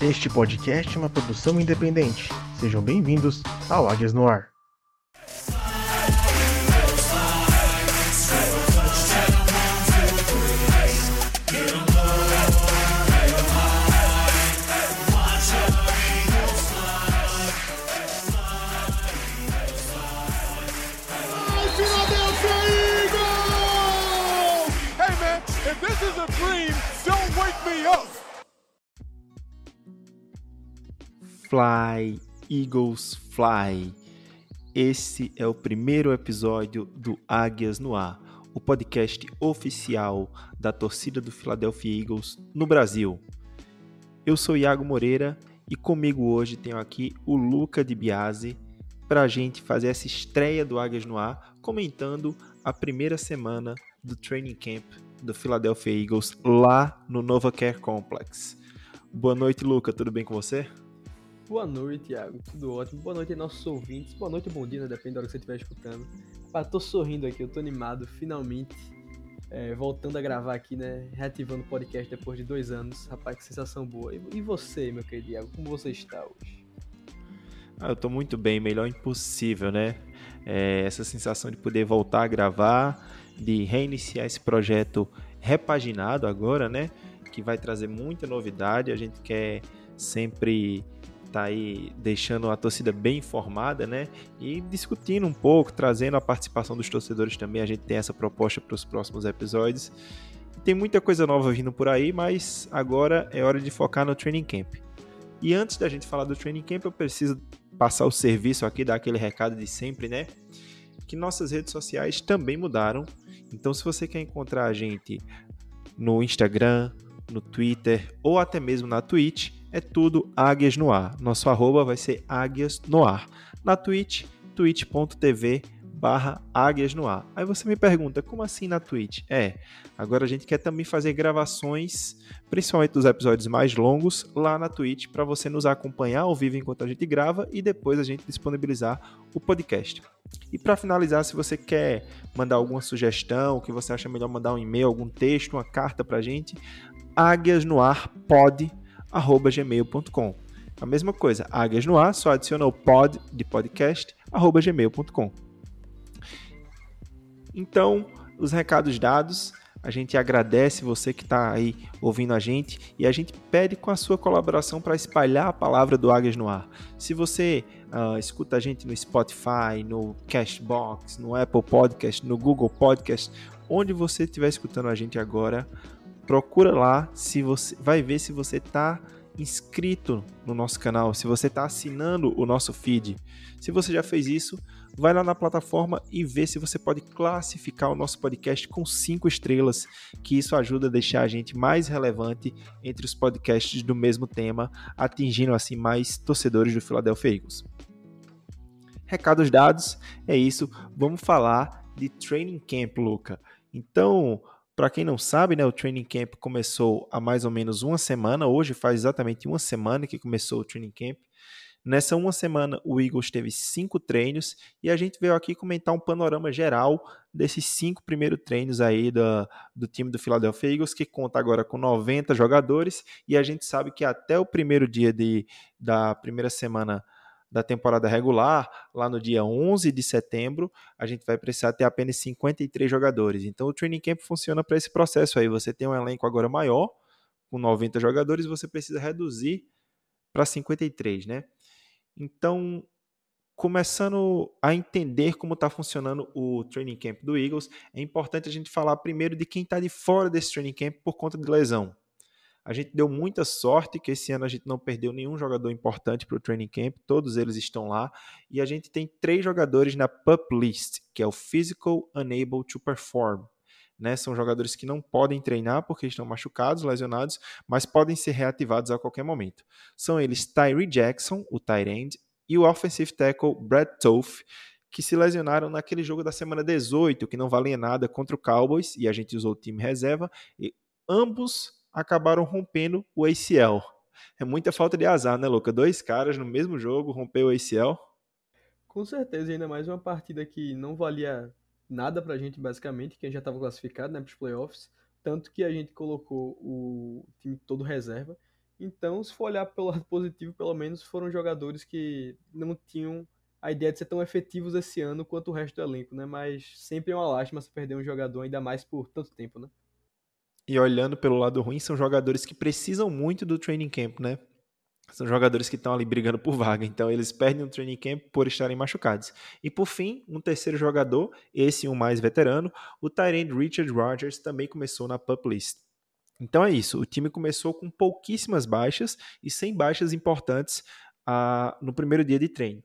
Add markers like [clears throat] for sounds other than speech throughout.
Este podcast é uma produção independente. Sejam bem-vindos ao Águias no Ar. Fly, Eagles Fly. Esse é o primeiro episódio do Águias no Ar, o podcast oficial da torcida do Philadelphia Eagles no Brasil. Eu sou Iago Moreira e comigo hoje tenho aqui o Luca de Biase para a gente fazer essa estreia do Águias no Ar, comentando a primeira semana do training camp do Philadelphia Eagles lá no Nova Care Complex. Boa noite, Luca. Tudo bem com você? Boa noite, Thiago. Tudo ótimo. Boa noite, nossos ouvintes. Boa noite, bom dia, né? Depende da hora que você estiver escutando. Ah, tô sorrindo aqui, eu tô animado, finalmente. é, voltando a gravar aqui, né? Reativando o podcast depois de dois anos. Rapaz, que sensação boa. E você, meu querido Thiago, como você está hoje? Ah, eu tô muito bem, melhor impossível, né? É, essa sensação de poder voltar a gravar, de reiniciar esse projeto repaginado agora, né? Que vai trazer muita novidade. A gente quer sempre tá aí deixando a torcida bem informada, né? E discutindo um pouco, trazendo a participação dos torcedores também. A gente tem essa proposta para os próximos episódios. Tem muita coisa nova vindo por aí, mas agora é hora de focar no training camp. E antes da gente falar do training camp, eu preciso passar o serviço aqui, dar aquele recado de sempre, né? Que nossas redes sociais também mudaram. Então, se você quer encontrar a gente no Instagram, no Twitter ou até mesmo na Twitch, é tudo Águias no Ar. Nosso arroba vai ser Águias no Ar. Na Twitch, twitch.tv barra Águias no Ar. Aí você me pergunta, como assim na Twitch? É, agora a gente quer também fazer gravações, principalmente dos episódios mais longos, lá na Twitch, para você nos acompanhar ao vivo enquanto a gente grava e depois a gente disponibilizar o podcast. E para finalizar, se você quer mandar alguma sugestão, que você acha melhor mandar um e-mail, algum texto, uma carta para a gente, águiasnoarpod.gmail.com A mesma coisa, águias no ar, só adiciona o pod de podcast, arroba gmail.com. Então, os recados dados, a gente agradece você que está aí ouvindo a gente e a gente pede com a sua colaboração para espalhar a palavra do Águias no Ar. Se você ah, escuta a gente no Spotify, no Cashbox, no Apple Podcast, no Google Podcast, onde você estiver escutando a gente agora, procura lá se você vai ver se você está inscrito no nosso canal, se você está assinando o nosso feed. Se você já fez isso, vai lá na plataforma e vê se você pode classificar o nosso podcast com cinco estrelas, que isso ajuda a deixar a gente mais relevante entre os podcasts do mesmo tema, atingindo assim mais torcedores do Philadelphia Eagles. Recados dados, é isso. Vamos falar de training camp, Luca. Então, para quem não sabe, né, o training camp começou há mais ou menos uma semana. Hoje faz exatamente uma semana que começou o training camp. Nessa uma semana, o Eagles teve cinco treinos e a gente veio aqui comentar um panorama geral desses cinco primeiros treinos aí do, do time do Philadelphia Eagles, que conta agora com 90 jogadores. E a gente sabe que até o primeiro dia de, da primeira semana da temporada regular, lá no dia 11 de setembro, a gente vai precisar ter apenas 53 jogadores. Então o training camp funciona para esse processo aí. Você tem um elenco agora maior, com 90 jogadores, você precisa reduzir para 53, né? Então, começando a entender como está funcionando o training camp do Eagles, é importante a gente falar primeiro de quem está de fora desse training camp por conta de lesão. A gente deu muita sorte que esse ano a gente não perdeu nenhum jogador importante para o training camp, todos eles estão lá, e a gente tem três jogadores na PUP list, que é o Physical Unable to Perform. Né? São jogadores que não podem treinar porque estão machucados, lesionados, mas podem ser reativados a qualquer momento. São eles Tyree Jackson, o tight end, e o offensive tackle Brad Toth, que se lesionaram naquele jogo da semana 18, que não valia nada contra o Cowboys, e a gente usou o time reserva, e ambos acabaram rompendo o ACL. É muita falta de azar, né, Luca? Dois caras no mesmo jogo rompeu o ACL. Com certeza, ainda mais uma partida que não valia nada pra gente, basicamente, que a gente já estava classificado né, para os playoffs. Tanto que a gente colocou o time todo reserva. Então, se for olhar pelo lado positivo, pelo menos foram jogadores que não tinham a ideia de ser tão efetivos esse ano quanto o resto do elenco, né? Mas sempre é uma lástima se perder um jogador, ainda mais por tanto tempo, né? E olhando pelo lado ruim, são jogadores que precisam muito do training camp, né? São jogadores que estão ali brigando por vaga, então eles perdem o training camp por estarem machucados. E por fim, um terceiro jogador, esse um mais veterano, o Tyrande Richard Rodgers também começou na pup list. Então é isso, o time começou com pouquíssimas baixas e sem baixas importantes ah, no primeiro dia de treino.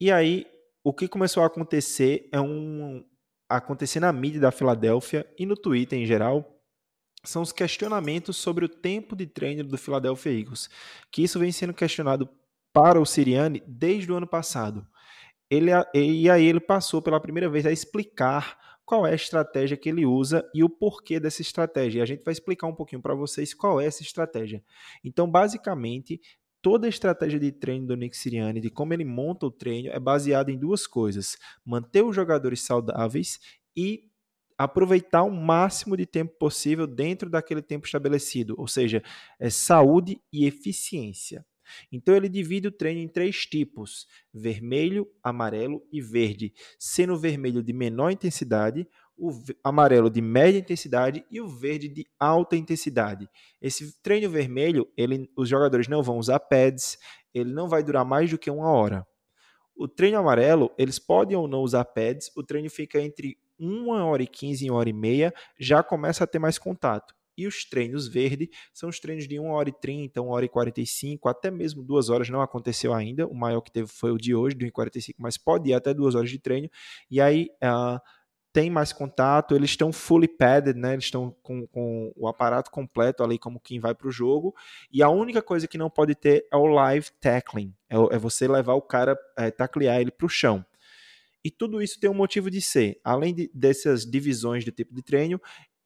E aí, o que começou a acontecer é um acontecer na mídia da Filadélfia e no Twitter em geral, são os questionamentos sobre o tempo de treino do Philadelphia Eagles, que isso vem sendo questionado para o Sirianni desde o ano passado. Ele, e aí ele passou pela primeira vez a explicar qual é a estratégia que ele usa e o porquê dessa estratégia. E a gente vai explicar um pouquinho para vocês qual é essa estratégia. Então, basicamente, toda a estratégia de treino do Nick Sirianni, de como ele monta o treino, é baseada em duas coisas: manter os jogadores saudáveis e aproveitar o máximo de tempo possível dentro daquele tempo estabelecido, ou seja, é saúde e eficiência. Então ele divide o treino em três tipos: vermelho, amarelo e verde, sendo o vermelho de menor intensidade, o amarelo de média intensidade e o verde de alta intensidade. Esse treino vermelho, ele, os jogadores não vão usar pads, ele não vai durar mais do que uma hora. O treino amarelo, eles podem ou não usar pads, o treino fica entre 1 hora e 15 e 1 hora e meia, já começa a ter mais contato. E os treinos verde são os treinos de 1 hora e 30, 1 hora e 45, até mesmo 2 horas não aconteceu ainda. O maior que teve foi o de hoje, de 1 e 45, mas pode ir até 2 horas de treino. E aí uh, tem mais contato, eles estão fully padded, né? Eles estão com, com, o aparato completo ali, como quem vai para o jogo. E a única coisa que não pode ter é o live tackling, é, é você levar o cara, é, taclear ele para o chão. E tudo isso tem um motivo de ser. Além de, dessas divisões de tipo de treino,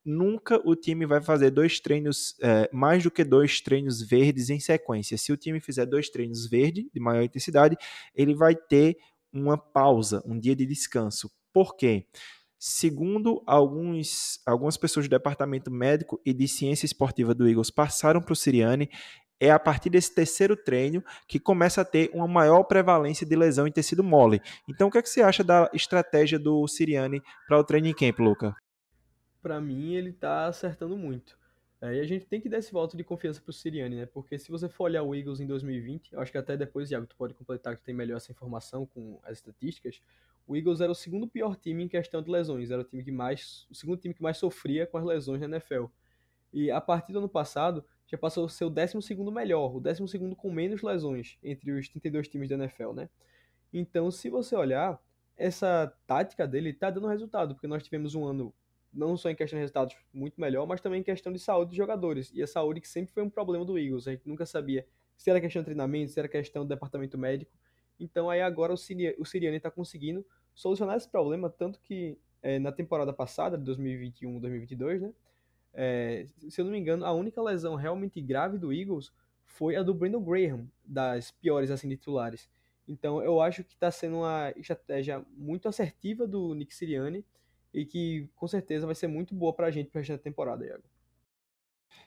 nunca o time vai fazer dois treinos, é, mais do que dois treinos verdes em sequência. Se o time fizer dois treinos verdes de maior intensidade, ele vai ter uma pausa, um dia de descanso. Por quê? Segundo alguns, algumas pessoas do departamento médico e de ciência esportiva do Eagles passaram para o Siriane, é a partir desse terceiro treino que começa a ter uma maior prevalência de lesão em tecido mole. Então, o que, é que você acha da estratégia do Siriani para o training camp, Luca? Para mim, ele está acertando muito. É, e a gente tem que dar esse voto de confiança para o Siriani, né? Porque se você for olhar o Eagles em 2020, eu acho que até depois, Iago, tu pode completar que tem melhor essa informação com as estatísticas. O Eagles era o segundo pior time em questão de lesões, era o time que mais, o segundo time que mais sofria com as lesões na NFL. E a partir do ano passado, já passou a ser o 12 melhor, o 12 com menos lesões entre os 32 times da NFL, né? Então, se você olhar, essa tática dele tá dando resultado, porque nós tivemos um ano, não só em questão de resultados, muito melhor, mas também em questão de saúde dos jogadores. E a saúde que sempre foi um problema do Eagles, a gente nunca sabia se era questão de treinamento, se era questão do departamento médico. Então, aí agora o, Siriani, o Siriani tá conseguindo solucionar esse problema, tanto que é, na temporada passada, de 2021-2022, né? É, se eu não me engano, a única lesão realmente grave do Eagles foi a do Brandon Graham, das piores assim titulares. Então eu acho que está sendo uma estratégia muito assertiva do Nick Sirianni e que com certeza vai ser muito boa para a gente para a temporada, Iago.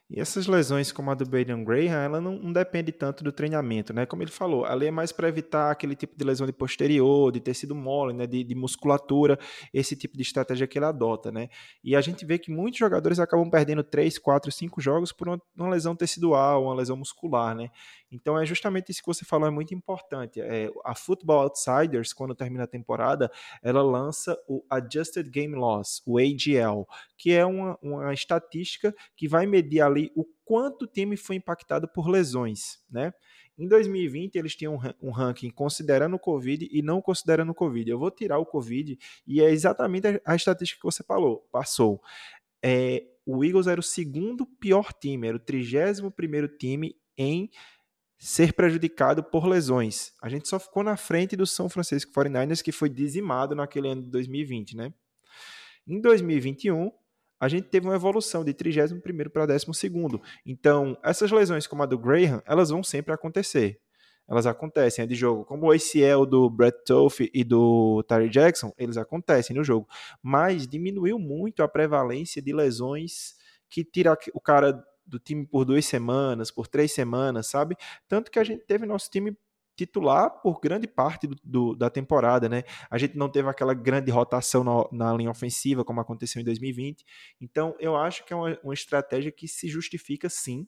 E essas lesões como a do Baden Graham, ela não, não, depende tanto do treinamento, né? Como ele falou, ali é mais para evitar aquele tipo de lesão de posterior, de tecido mole, né? De, de, musculatura, esse tipo de estratégia que ele adota, né? E a gente vê que muitos jogadores acabam perdendo 3, 4, 5 jogos por uma, uma lesão tecidual, uma lesão muscular, né? Então é justamente isso que você falou, é muito importante. É, a Football Outsiders, quando termina a temporada, ela lança o Adjusted Game Loss, o AGL, que é uma, uma estatística que vai medir ali o quanto o time foi impactado por lesões, né? Em 2020, eles tinham um ranking considerando o Covid e não considerando o Covid. Eu vou tirar o Covid e é exatamente a, estatística que você falou, passou. É, o Eagles era o segundo pior time, era o 31 primeiro time em ser prejudicado por lesões. A gente só ficou na frente do São Francisco 49ers, que foi dizimado naquele ano de 2020, né? Em 2021, a gente teve uma evolução de 31 para 12 Então, essas lesões como a do Graham, elas vão sempre acontecer. Elas acontecem, é de jogo. Como o ACL do Brett Toff e do Tyree Jackson, eles acontecem no jogo. Mas diminuiu muito a prevalência de lesões que tira o cara do time por duas semanas, por três semanas, sabe? Tanto que a gente teve nosso time titular por grande parte do, do, da temporada, né? A gente não teve aquela grande rotação na, na, linha ofensiva como aconteceu em 2020. Então, eu acho que é uma, uma estratégia que se justifica sim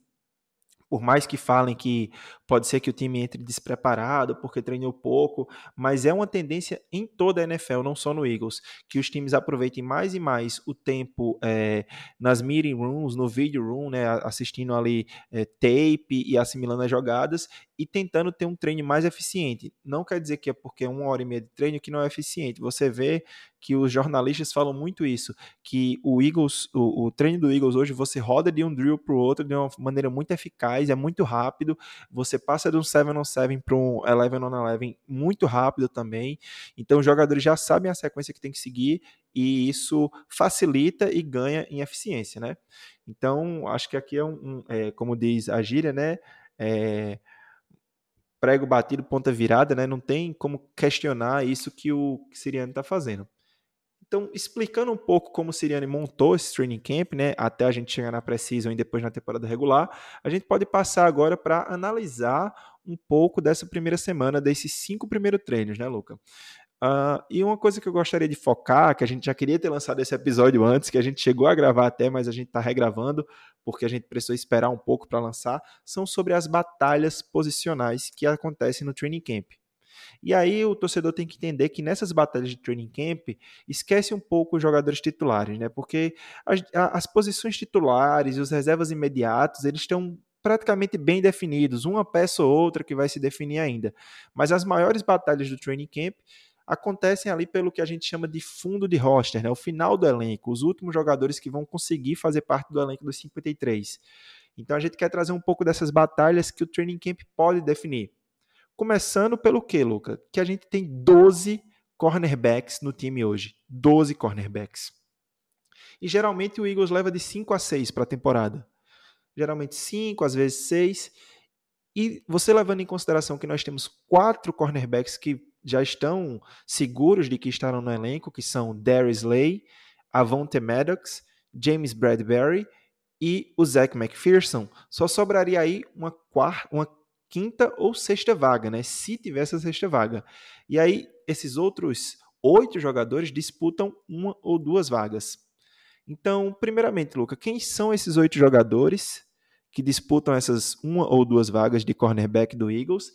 por mais que falem que pode ser que o time entre despreparado porque treinou pouco, mas é uma tendência em toda a NFL, não só no Eagles, que os times aproveitem mais e mais o tempo é, nas meeting rooms, no video room, né, assistindo ali é, tape e assimilando as jogadas e tentando ter um treino mais eficiente. Não quer dizer que é porque é uma hora e meia de treino que não é eficiente. Você vê que os jornalistas falam muito isso, que o Eagles, o, o treino do Eagles hoje, você roda de um drill para o outro de uma maneira muito eficaz, é muito rápido, você passa de um 7 on 7 para um 11 on 11 muito rápido também, então os jogadores já sabem a sequência que tem que seguir e isso facilita e ganha em eficiência, né? Então, acho que aqui é um, um é, como diz a gíria, né? É, prego batido, ponta virada, né? Não tem como questionar isso que o Siriano está fazendo. Então, explicando um pouco como o Siriane montou esse training camp, né, até a gente chegar na pré-season e depois na temporada regular, a gente pode passar agora para analisar um pouco dessa primeira semana, desses cinco primeiros treinos, né, Luca? Uh, e uma coisa que eu gostaria de focar, que a gente já queria ter lançado esse episódio antes, que a gente chegou a gravar até, mas a gente está regravando, porque a gente precisou esperar um pouco para lançar, são sobre as batalhas posicionais que acontecem no training camp. E aí o torcedor tem que entender que nessas batalhas de training camp, esquece um pouco os jogadores titulares, né? Porque as, as posições titulares e os reservas imediatos, eles estão praticamente bem definidos, uma peça ou outra que vai se definir ainda. Mas as maiores batalhas do training camp acontecem ali pelo que a gente chama de fundo de roster, né? o final do elenco, os últimos jogadores que vão conseguir fazer parte do elenco dos 53. Então a gente quer trazer um pouco dessas batalhas que o training camp pode definir. Começando pelo que, Luca? Que a gente tem 12 cornerbacks no time hoje. 12 cornerbacks. E geralmente o Eagles leva de 5 a 6 para a temporada. Geralmente 5, às vezes 6. E você levando em consideração que nós temos quatro cornerbacks que já estão seguros de que estarão no elenco, que são Darius Lay, Avonte Maddox, James Bradbury e o Zach McPherson, só sobraria aí uma, quarta, uma quinta ou sexta vaga, né? Se tivesse a sexta vaga. E aí, esses outros oito jogadores disputam uma ou duas vagas. Então, primeiramente, Luca, quem são esses oito jogadores que disputam essas uma ou duas vagas de cornerback do Eagles?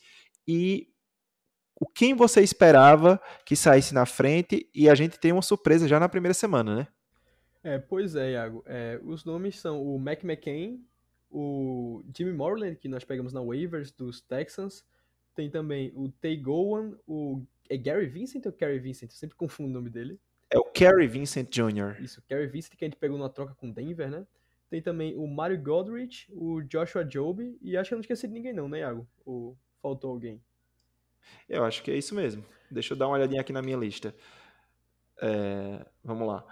E o quem você esperava que saísse na frente? E a gente tem uma surpresa já na primeira semana, né? É, pois é, Iago. É, os nomes são o Mac McCain, o Jimmy Moreland, que nós pegamos na waivers dos Texans. Tem também o Tay Gowan, o. É Gary Vincent ou Gary Vincent? Eu sempre confundo o nome dele. É o Gary Vincent Jr. Isso, Gary Vincent, que a gente pegou na troca com Denver, né? Tem também o Mario Godrich, o Joshua Joby, e acho que eu não esqueci de ninguém não, né, Iago? Ou faltou alguém? Eu acho que é isso mesmo. Deixa eu dar uma olhadinha aqui na minha lista. É, vamos lá.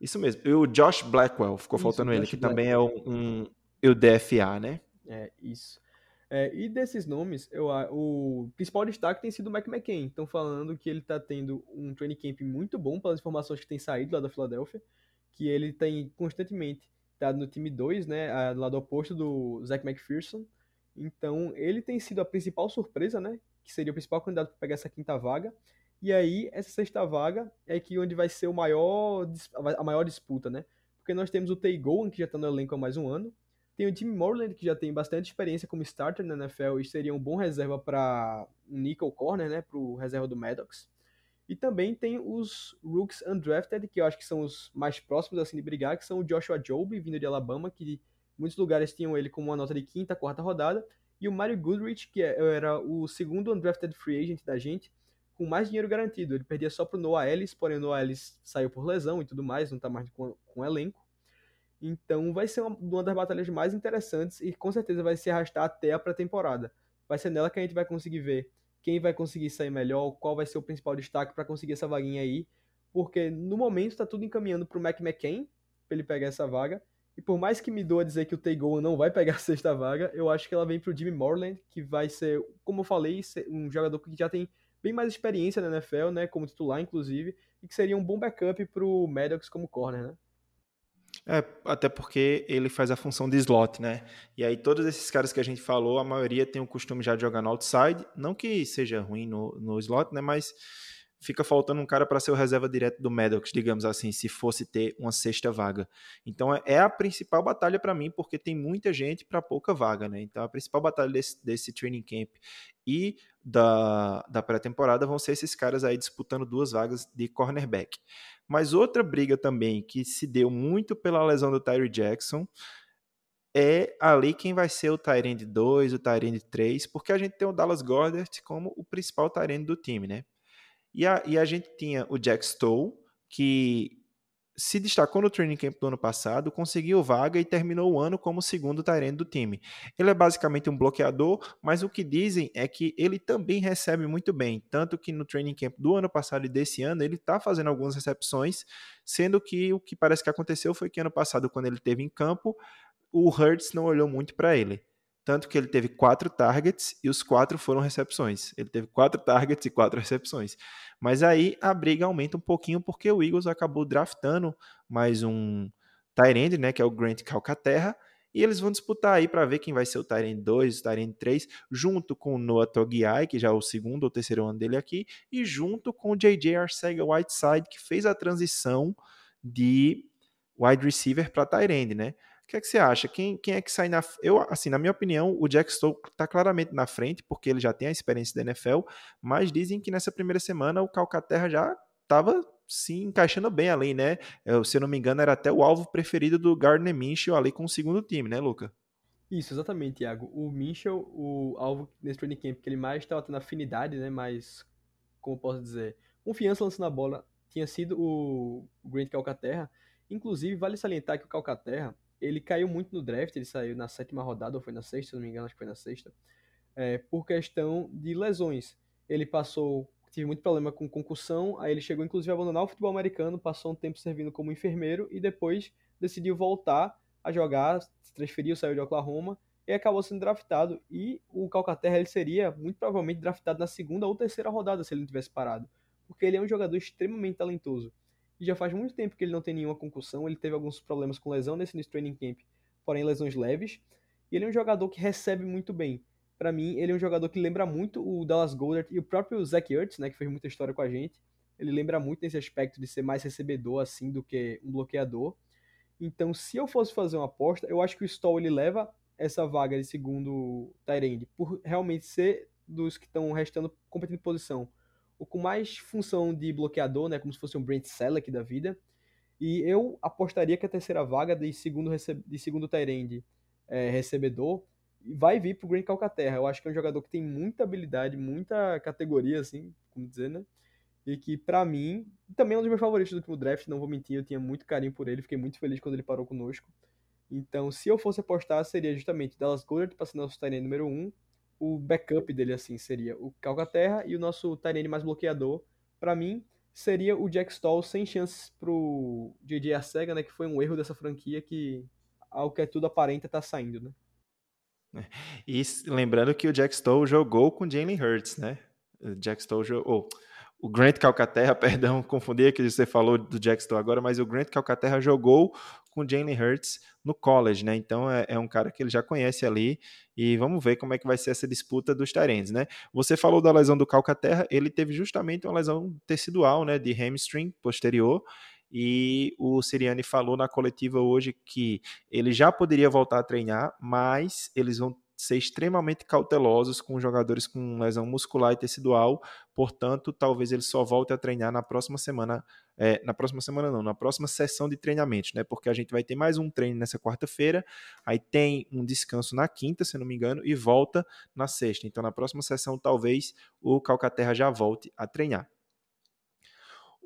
Isso mesmo. E o Josh Blackwell, ficou isso, faltando ele, que Blackwell. também é um, um, o DFA, né? É, isso. É, e desses nomes, eu, o principal destaque tem sido o Mac McCain. Estão falando que ele está tendo um training camp muito bom pelas informações que têm saído lá da Filadélfia, que ele tem constantemente estado no time 2, né, do oposto do Zach McPherson. Então, ele tem sido a principal surpresa, né, que seria o principal candidato para pegar essa quinta vaga. E aí, essa sexta vaga é que onde vai ser o maior, a maior disputa, né? Porque nós temos o Tay Gowan, que já está no elenco há mais um ano, tem o Jimmy Moreland, que já tem bastante experiência como starter na NFL e seria um bom reserva para um nickel corner, né, para o reserva do Maddox. E também tem os rooks undrafted, que eu acho que são os mais próximos assim de brigar, que são o Joshua Jobe, vindo de Alabama, que muitos lugares tinham ele como uma nota de quinta, quarta rodada, e o Mario Goodrich, que é, era o segundo undrafted free agent da gente, com mais dinheiro garantido. Ele perdia só pro Noah Ellis, porém o Noah Ellis saiu por lesão e tudo mais, não tá mais com, com elenco. Então vai ser uma, uma das batalhas mais interessantes e com certeza vai se arrastar até a pré-temporada. Vai ser nela que a gente vai conseguir ver quem vai conseguir sair melhor, qual vai ser o principal destaque para conseguir essa vaguinha aí, porque no momento está tudo encaminhando para o Mac McCain, para ele pegar essa vaga, e por mais que me doa dizer que o Tagoa não vai pegar a [laughs] sexta vaga, eu acho que ela vem para o Jimmy Morland, que vai ser, como eu falei, um jogador que já tem bem mais experiência na NFL, né, como titular inclusive, e que seria um bom backup para o Maddox como corner, né? É, até porque ele faz a função de slot, né? E aí todos esses caras que a gente falou, a maioria tem o costume já de jogar no outside, não que seja ruim no, no slot, né? Mas fica faltando um cara para ser o reserva direto do Maddox, digamos assim, se fosse ter uma sexta vaga. Então é, é a principal batalha para mim, porque tem muita gente para pouca vaga, né? Então a principal batalha desse, desse training camp e da, da pré-temporada vão ser esses caras aí disputando duas vagas de cornerback. Mas outra briga também que se deu muito pela lesão do Tyree Jackson é ali quem vai ser o Tyrande 2, o Tyrande 3, porque a gente tem o Dallas Goddard como o principal Tyrande do time, né? E a, e a gente tinha o Jack Stoll, que se destacou no training camp do ano passado, conseguiu vaga e terminou o ano como segundo Tyrande do time. Ele é basicamente um bloqueador, mas o que dizem é que ele também recebe muito bem, tanto que no training camp do ano passado e desse ano ele está fazendo algumas recepções, sendo que o que parece que aconteceu foi que ano passado, quando ele teve em campo, o Hurts não olhou muito para ele. Tanto que ele teve quatro targets e os quatro foram recepções. Ele teve quatro targets e quatro recepções. Mas aí a briga aumenta um pouquinho porque o Eagles acabou draftando mais um Tyrande, né, que é o Grant Calcaterra, e eles vão disputar aí para ver quem vai ser o Tyrande 2, o Tyrande 3, junto com o Noah Togiai, que já é o segundo ou terceiro ano dele aqui, e junto com o JJ Arcega Whiteside, que fez a transição de wide receiver para Tyrande, né? O que é que você acha? Quem, quem é que sai na. Eu, assim, na minha opinião, o Jack Stoll está claramente na frente, porque ele já tem a experiência da NFL, mas dizem que nessa primeira semana o Calcaterra já estava se encaixando bem ali, né? Eu, se eu não me engano, era até o alvo preferido do Gardner Minshew ali com o segundo time, né, Luca? Isso, exatamente, Thiago. O Minshew, o alvo nesse training camp que ele mais estava tendo afinidade, né? Mais, como posso dizer, confiança lançando a bola, tinha sido o Grant Calcaterra. Inclusive, vale salientar que o Calcaterra, ele caiu muito no draft, ele saiu na sétima rodada, ou foi na sexta, se não me engano, acho que foi na sexta, é, por questão de lesões. Ele passou, tive muito problema com concussão, aí ele chegou inclusive a abandonar o futebol americano, passou um tempo servindo como enfermeiro e depois decidiu voltar a jogar, se transferiu, saiu de Oklahoma e acabou sendo draftado. E o Calcaterra ele seria muito provavelmente draftado na segunda ou terceira rodada se ele não tivesse parado, porque ele é um jogador extremamente talentoso. E já faz muito tempo que ele não tem nenhuma concussão. Ele teve alguns problemas com lesão nesse training camp, porém lesões leves. E ele é um jogador que recebe muito bem. Para mim, ele é um jogador que lembra muito o Dallas Goddard e o próprio Zach Ertz, né, que fez muita história com a gente. Ele lembra muito nesse aspecto de ser mais recebedor assim do que um bloqueador. Então, se eu fosse fazer uma aposta, eu acho que o Stoll ele leva essa vaga de segundo Tyrande por realmente ser dos que estão restando competindo posição o com mais função de bloqueador, né, como se fosse um Brent Selleck da vida. E eu apostaria que a terceira vaga de segundo, de segundo Tyrande é, recebedor vai vir pro Grant Calcaterra. Eu acho que é um jogador que tem muita habilidade, muita categoria, assim, como dizer, né? E que, para mim, também é um dos meus favoritos do último draft, não vou mentir, eu tinha muito carinho por ele, fiquei muito feliz quando ele parou conosco. Então, se eu fosse apostar, seria justamente Dallas Goddard para ser nosso Tyrande número 1, um, o backup dele, assim, seria o Calcaterra e o nosso Tyrene mais bloqueador, para mim, seria o Jack Stoll sem chances pro JJ Arcega, né, que foi um erro dessa franquia que, ao que é tudo aparenta, tá saindo, né. E lembrando que o Jack Stoll jogou com Jalen Hurts, né? O Jack Stoll jogou... Oh, o Grant Calcaterra, [laughs] perdão, confundi que você falou do Jack Stoll agora, mas o Grant Calcaterra jogou com o Jalen Hurts no college, né? Então é, é, um cara que ele já conhece ali e vamos ver como é que vai ser essa disputa dos Tyrants, né? Você falou da lesão do Calcaterra, ele teve justamente uma lesão tecidual, né, de hamstring posterior. E o Siriani falou na coletiva hoje que ele já poderia voltar a treinar, mas eles vão ser extremamente cautelosos com jogadores com lesão muscular e tecidual, portanto, talvez ele só volte a treinar na próxima semana, é, na próxima semana não, na próxima sessão de treinamento, né? Porque a gente vai ter mais um treino nessa quarta-feira, aí tem um descanso na quinta, se não me engano, e volta na sexta. Então, na próxima sessão, talvez o Calcaterra já volte a treinar.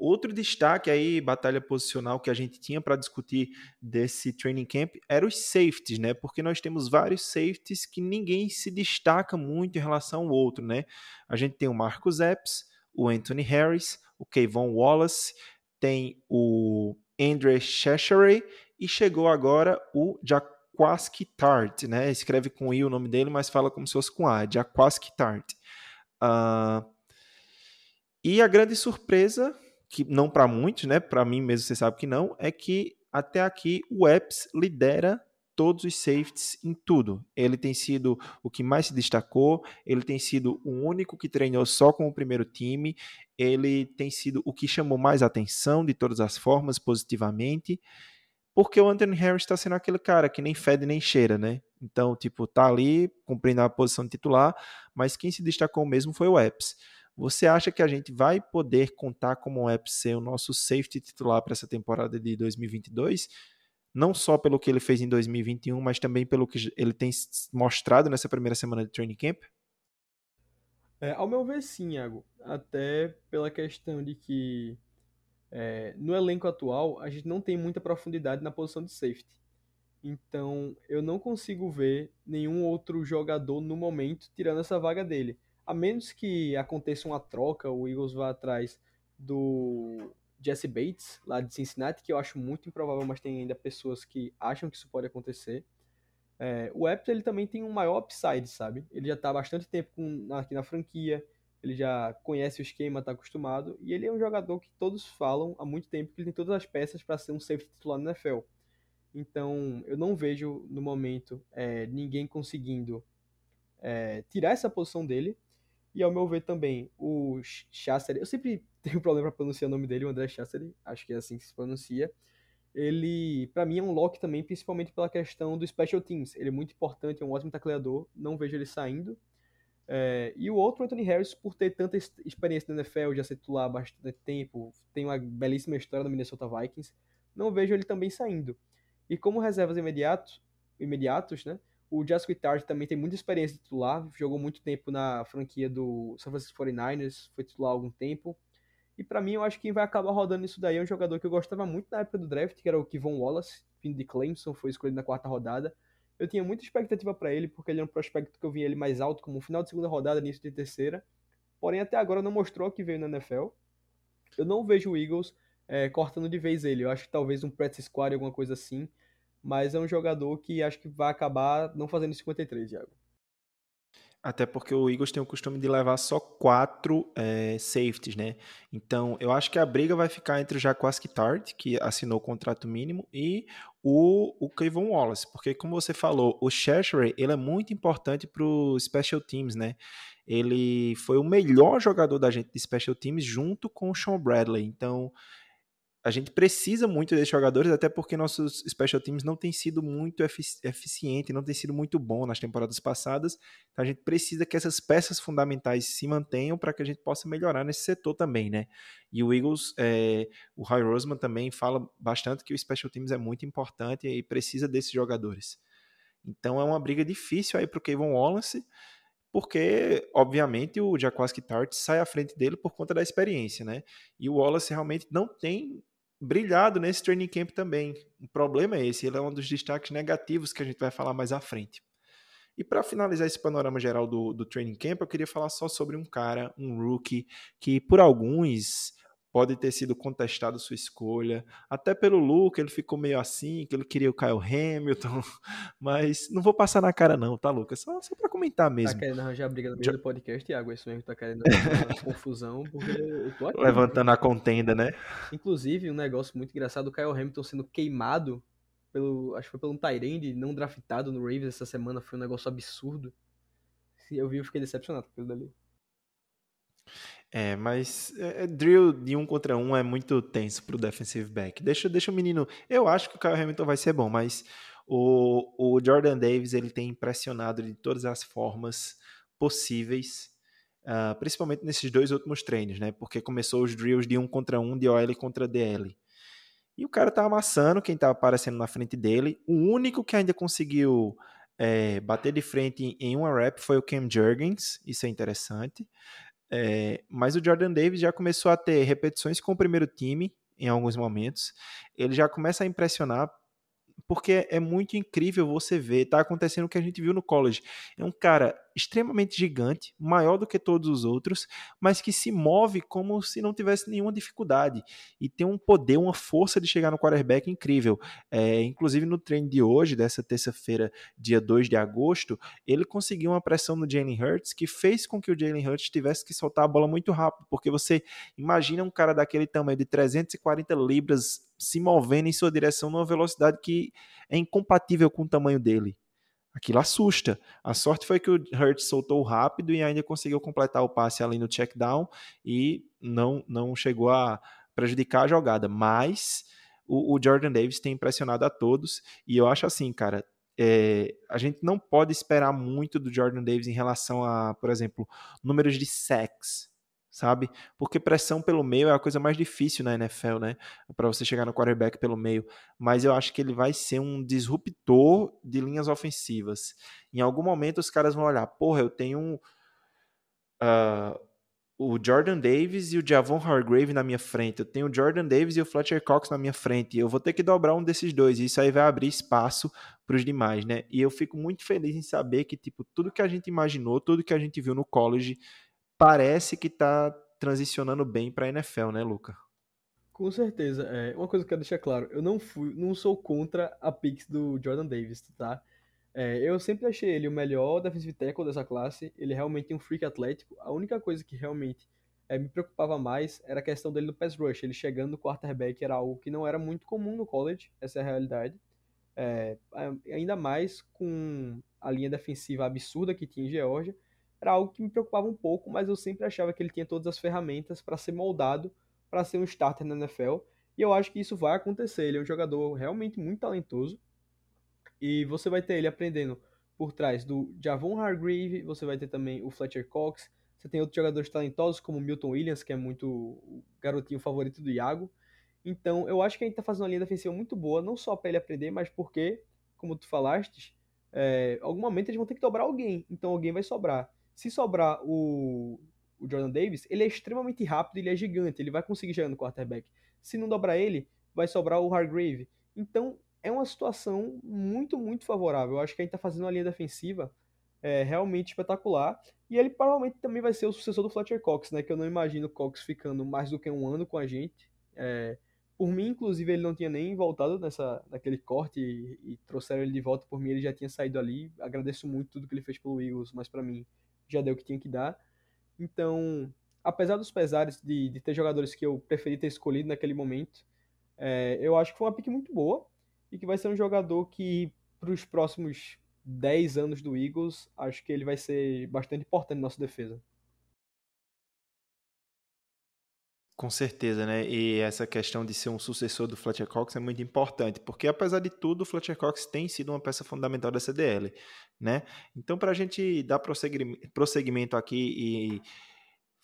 Outro destaque aí, batalha posicional que a gente tinha para discutir desse training camp era os safeties, né? Porque nós temos vários safeties que ninguém se destaca muito em relação ao outro, né? A gente tem o Marcus Epps, o Anthony Harris, o Kayvon Wallace, tem o Andre Cheshire e chegou agora o Jaquaski Tart, né? Escreve com I o nome dele, mas fala como se fosse com A, Jaquaski Tart. Uh, e a grande surpresa que não para muitos, né? Para mim mesmo você sabe que não, é que até aqui o Epps lidera todos os safeties em tudo. Ele tem sido o que mais se destacou, ele tem sido o único que treinou só com o primeiro time, ele tem sido o que chamou mais atenção de todas as formas, positivamente, porque o Anthony Harris está sendo aquele cara que nem fede nem cheira, né? Então, tipo, tá ali cumprindo a posição de titular, mas quem se destacou mesmo foi o Epps. Você acha que a gente vai poder contar como o ser o nosso safety titular para essa temporada de 2022? não só pelo que ele fez em 2021, mas também pelo que ele tem mostrado nessa primeira semana de training camp? É, ao meu ver, sim, Iago. Até pela questão de que é, no elenco atual a gente não tem muita profundidade na posição de safety. Então eu não consigo ver nenhum outro jogador no momento tirando essa vaga dele. A menos que aconteça uma troca, o Eagles vá atrás do Jesse Bates, lá de Cincinnati, que eu acho muito improvável, mas tem ainda pessoas que acham que isso pode acontecer. É, o Epps, ele também tem um maior upside, sabe? Ele já está há bastante tempo com, aqui na franquia, ele já conhece o esquema, está acostumado, e ele é um jogador que todos falam há muito tempo que ele tem todas as peças para ser um safety titular no NFL. Então, eu não vejo no momento é, ninguém conseguindo é, tirar essa posição dele. E ao meu ver também, o Chasser, eu sempre [laughs] tenho problema para pronunciar o nome dele, o André Chasser, acho que é assim que se pronuncia. Ele, para mim, é um lock também, principalmente pela questão do special teams. Ele é muito importante, é um ótimo tacleador, não vejo ele saindo. É, e o outro, Anthony Harris, por ter tanta experiência na NFL, já ser titular há bastante tempo, tem uma belíssima história no Minnesota Vikings, não vejo ele também saindo. E como reservas imediatos, imediatos né, o Jessica Tart também tem muita experiência de titular, jogou muito tempo na franquia do San Francisco 49ers, foi titular há algum tempo. E para mim, eu acho que quem vai acabar rodando isso daí é um jogador que eu gostava muito na época do draft, que era o Kevon Wallace, vindo de Clemson, foi escolhido na quarta rodada. Eu tinha muita expectativa para ele, porque ele é um prospecto que eu vi ele mais alto, como final de segunda rodada, início de terceira. Porém, até agora não mostrou que veio na NFL. Eu não vejo o Eagles é, cortando de vez ele. Eu acho que talvez um practice squad, alguma coisa assim. Mas é um jogador que acho que vai acabar não fazendo 53, Thiago. Até porque o Eagles tem o costume de levar só quatro é, safeties, né? Então, eu acho que a briga vai ficar entre o Jaquaski Tart, que assinou o contrato mínimo, e o, o Wallace. Porque, como você falou, o Cheshire, ele é muito importante para os Special Teams, né? Ele foi o melhor jogador da gente de Special Teams junto com o Sean Bradley. Então, a gente precisa muito desses jogadores, até porque nossos special teams não tem sido muito efici eficiente, não tem sido muito bom nas temporadas passadas. Então a gente precisa que essas peças fundamentais se mantenham para que a gente possa melhorar nesse setor também, né? E o Eagles, é, o Roy Roseman também fala bastante que o special teams é muito importante e precisa desses jogadores. Então é uma briga difícil aí para o Kevin Wallace, porque, obviamente, o Jaquaski Tart sai à frente dele por conta da experiência, né? E o Wallace realmente não tem brilhado nesse training camp também. O problema é esse, ele é um dos destaques negativos que a gente vai falar mais à frente. E para finalizar esse panorama geral do, do training camp, eu queria falar só sobre um cara, um rookie, que por alguns pode ter sido contestado sua escolha. Até pelo Luke, ele ficou meio assim, que ele queria o Kyle Hamilton. [laughs] Mas não vou passar na cara, não, tá, Lucas? Só, só pra comentar tá mesmo. Tá querendo arranjar briga no meio Já... do podcast, Thiago? Isso mesmo tá querendo [laughs] confusão, porque eu tô aqui. Levantando a contenda, né? Inclusive, um negócio muito engraçado, o Kyle Hamilton sendo queimado pelo. Acho que foi pelo um Tyrande não draftado no Ravens essa semana. Foi um negócio absurdo. Eu vi, eu fiquei decepcionado com aquilo dali. É, mas é, é, drill de um contra um é muito tenso pro defensive back. Deixa, deixa o menino. Eu acho que o Kyle Hamilton vai ser bom, mas o, o Jordan Davis ele tem impressionado de todas as formas possíveis, uh, principalmente nesses dois últimos treinos, né? Porque começou os drills de um contra um, de OL contra DL. E o cara tá amassando quem tá aparecendo na frente dele. O único que ainda conseguiu é, bater de frente em uma rep foi o Cam Jurgens, isso é interessante. É, mas o Jordan Davis já começou a ter repetições com o primeiro time em alguns momentos. Ele já começa a impressionar porque é muito incrível você ver, tá acontecendo o que a gente viu no college. É um cara extremamente gigante, maior do que todos os outros, mas que se move como se não tivesse nenhuma dificuldade e tem um poder, uma força de chegar no quarterback incrível. É, inclusive no treino de hoje, dessa terça-feira, dia 2 de agosto, ele conseguiu uma pressão no Jalen Hurts que fez com que o Jalen Hurts tivesse que soltar a bola muito rápido, porque você imagina um cara daquele tamanho de 340 libras se movendo em sua direção numa velocidade que é incompatível com o tamanho dele aquilo assusta. A sorte foi que o Hurts soltou rápido e ainda conseguiu completar o passe ali no check down e não, não chegou a prejudicar a jogada. Mas o, o Jordan Davis tem impressionado a todos e eu acho assim, cara. É, a gente não pode esperar muito do Jordan Davis em relação a, por exemplo, números de sacks sabe? Porque pressão pelo meio é a coisa mais difícil na NFL, né? Para você chegar no quarterback pelo meio. Mas eu acho que ele vai ser um disruptor de linhas ofensivas. Em algum momento os caras vão olhar, porra, eu tenho uh, o Jordan Davis e o Javon Hargrave na minha frente. Eu tenho o Jordan Davis e o Fletcher Cox na minha frente. Eu vou ter que dobrar um desses dois. E isso aí vai abrir espaço para os demais, né? E eu fico muito feliz em saber que, tipo, tudo que a gente imaginou, tudo que a gente viu no college parece que está transicionando bem para a NFL, né, Luca? Com certeza. É, uma coisa que eu quero deixar claro, eu não fui, não sou contra a picks do Jordan Davis, tá? É, eu sempre achei ele o melhor defensive tackle dessa classe. Ele é realmente um freak atlético. A única coisa que realmente é, me preocupava mais era a questão dele no pass rush. Ele chegando no quarterback era algo que não era muito comum no college, essa é a realidade. É, ainda mais com a linha defensiva absurda que tinha em Georgia era algo que me preocupava um pouco, mas eu sempre achava que ele tinha todas as ferramentas para ser moldado para ser um starter na NFL. E eu acho que isso vai acontecer. Ele é um jogador realmente muito talentoso. E você vai ter ele aprendendo por trás do Javon Hargrave, você vai ter também o Fletcher Cox, você tem outros jogadores talentosos como o Milton Williams, que é muito o garotinho favorito do Iago. Então, eu acho que a gente está fazendo uma linha defensiva muito boa, não só para ele aprender, mas porque, como tu falaste, é, algum momento eles vão ter que dobrar alguém, então alguém vai sobrar. Se sobrar o, o Jordan Davis, ele é extremamente rápido, ele é gigante, ele vai conseguir chegar no quarterback. Se não dobrar ele, vai sobrar o Hargrave. Então, é uma situação muito, muito favorável. Eu acho que a gente está fazendo uma linha defensiva é, realmente espetacular. E ele provavelmente também vai ser o sucessor do Fletcher Cox, né? Que eu não imagino o Cox ficando mais do que um ano com a gente. É, por mim, inclusive, ele não tinha nem voltado nessa, naquele corte e, e trouxeram ele de volta. Por mim, ele já tinha saído ali. Agradeço muito tudo que ele fez pelo Eagles, mas para mim já deu o que tinha que dar. Então, apesar dos pesares de, de ter jogadores que eu preferi ter escolhido naquele momento, é, eu acho que foi uma pick muito boa e que vai ser um jogador que, para os próximos 10 anos do Eagles, acho que ele vai ser bastante importante na nossa defesa. Com certeza, né? E essa questão de ser um sucessor do Fletcher Cox é muito importante, porque apesar de tudo, o Fletcher Cox tem sido uma peça fundamental da CDL, né? Então, para a gente dar prosseguimento aqui e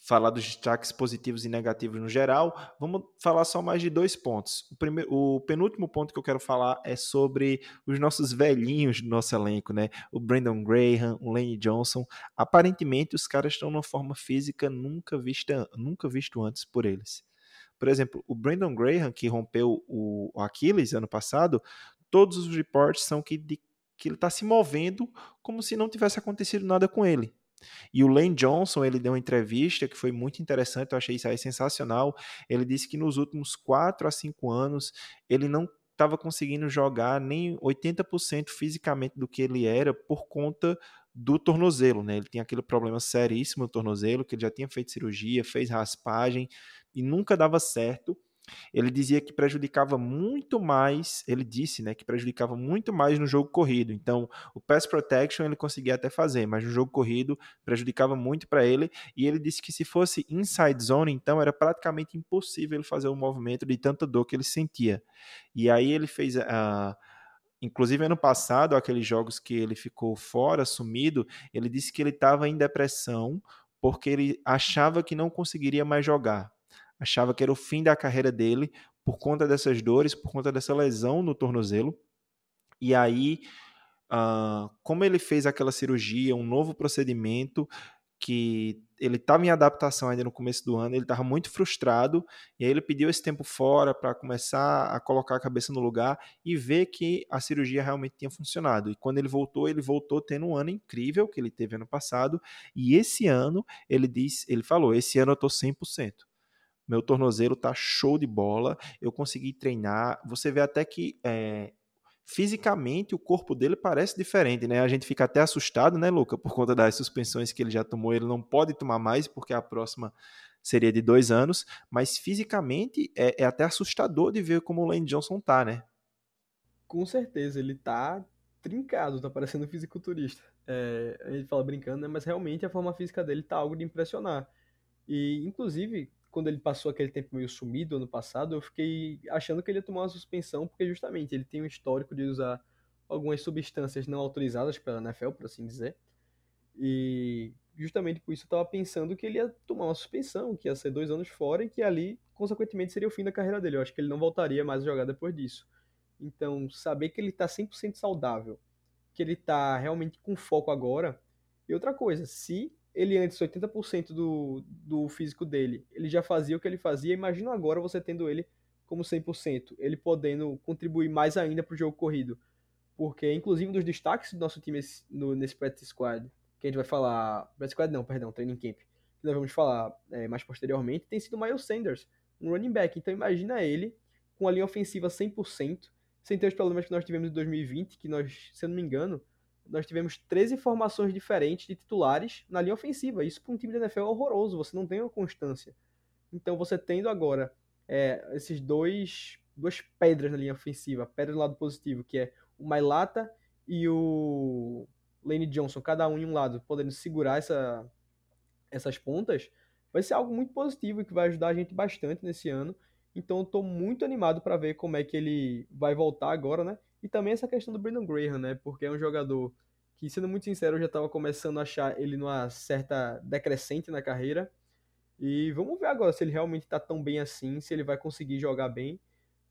falar dos destaques positivos e negativos no geral, vamos falar só mais de dois pontos. O, primeiro, o penúltimo ponto que eu quero falar é sobre os nossos velhinhos do nosso elenco, né? O Brandon Graham, o Lane Johnson. Aparentemente, os caras estão numa forma física nunca vista, nunca visto antes por eles. Por exemplo, o Brandon Graham, que rompeu o, Aquiles ano passado, todos os reports são que, de, que ele está se movendo como se não tivesse acontecido nada com ele. E o Lane Johnson, ele deu uma entrevista que foi muito interessante, eu achei isso aí sensacional. Ele disse que nos últimos 4 a 5 anos ele não estava conseguindo jogar nem 80% fisicamente do que ele era por conta do tornozelo, né? Ele tinha aquele problema seríssimo no tornozelo, que ele já tinha feito cirurgia, fez raspagem e nunca dava certo. Ele dizia que prejudicava muito mais, ele disse, né, que prejudicava muito mais no jogo corrido. Então, o pass protection ele conseguia até fazer, mas no jogo corrido prejudicava muito para ele. E ele disse que se fosse inside zone, então era praticamente impossível ele fazer o movimento de tanta dor que ele sentia. E aí ele fez a uh, Inclusive, ano passado, aqueles jogos que ele ficou fora, sumido, ele disse que ele estava em depressão porque ele achava que não conseguiria mais jogar achava que era o fim da carreira dele por conta dessas dores, por conta dessa lesão no tornozelo. E aí, uh, como ele fez aquela cirurgia, um novo procedimento que ele estava em adaptação ainda no começo do ano, ele estava muito frustrado, e aí ele pediu esse tempo fora para começar a colocar a cabeça no lugar e ver que a cirurgia realmente tinha funcionado. E quando ele voltou, ele voltou tendo um ano incrível que ele teve ano passado, e esse ano ele disse, ele falou, esse ano eu tô 100%. Meu tornozelo tá show de bola, eu consegui treinar. Você vê até que é, fisicamente o corpo dele parece diferente, né? A gente fica até assustado, né, Luca, por conta das suspensões que ele já tomou. Ele não pode tomar mais, porque a próxima seria de dois anos, mas fisicamente é, é até assustador de ver como o Lane Johnson tá, né? Com certeza, ele tá trincado, tá parecendo fisiculturista. É, a gente fala brincando, né? Mas realmente a forma física dele tá algo de impressionar. E, inclusive, quando ele passou aquele tempo meio sumido ano passado, eu fiquei achando que ele ia tomar uma suspensão, porque justamente ele tem um histórico de usar algumas substâncias não autorizadas pela NFL, por assim dizer. E justamente por isso eu estava pensando que ele ia tomar uma suspensão, que ia ser dois anos fora e que ali, consequentemente, seria o fim da carreira dele. Eu acho que ele não voltaria mais a jogar depois disso. Então, saber que ele está 100% saudável, que ele está realmente com foco agora. E outra coisa, se ele antes 80% do, do físico dele, ele já fazia o que ele fazia, imagina agora você tendo ele como 100%, ele podendo contribuir mais ainda para o jogo corrido. Porque, inclusive, um dos destaques do nosso time no, nesse practice squad, que a gente vai falar, practice squad não, perdão, training camp, que nós vamos falar é, mais posteriormente, tem sido o Miles Sanders, um running back. Então, imagina ele com a linha ofensiva 100%, sem ter os problemas que nós tivemos em 2020, que nós, se eu não me engano, nós tivemos 13 formações diferentes de titulares na linha ofensiva. Isso para um time da NFL é horroroso, você não tem uma constância. Então você tendo agora é, esses dois duas pedras na linha ofensiva, pedra do lado positivo, que é o Mailata e o Lane Johnson, cada um em um lado, podendo segurar essa, essas pontas, vai ser algo muito positivo e que vai ajudar a gente bastante nesse ano. Então eu muito animado para ver como é que ele vai voltar agora, né? E também essa questão do Brandon Graham, né? Porque é um jogador que, sendo muito sincero, eu já estava começando a achar ele numa certa decrescente na carreira. E vamos ver agora se ele realmente está tão bem assim, se ele vai conseguir jogar bem.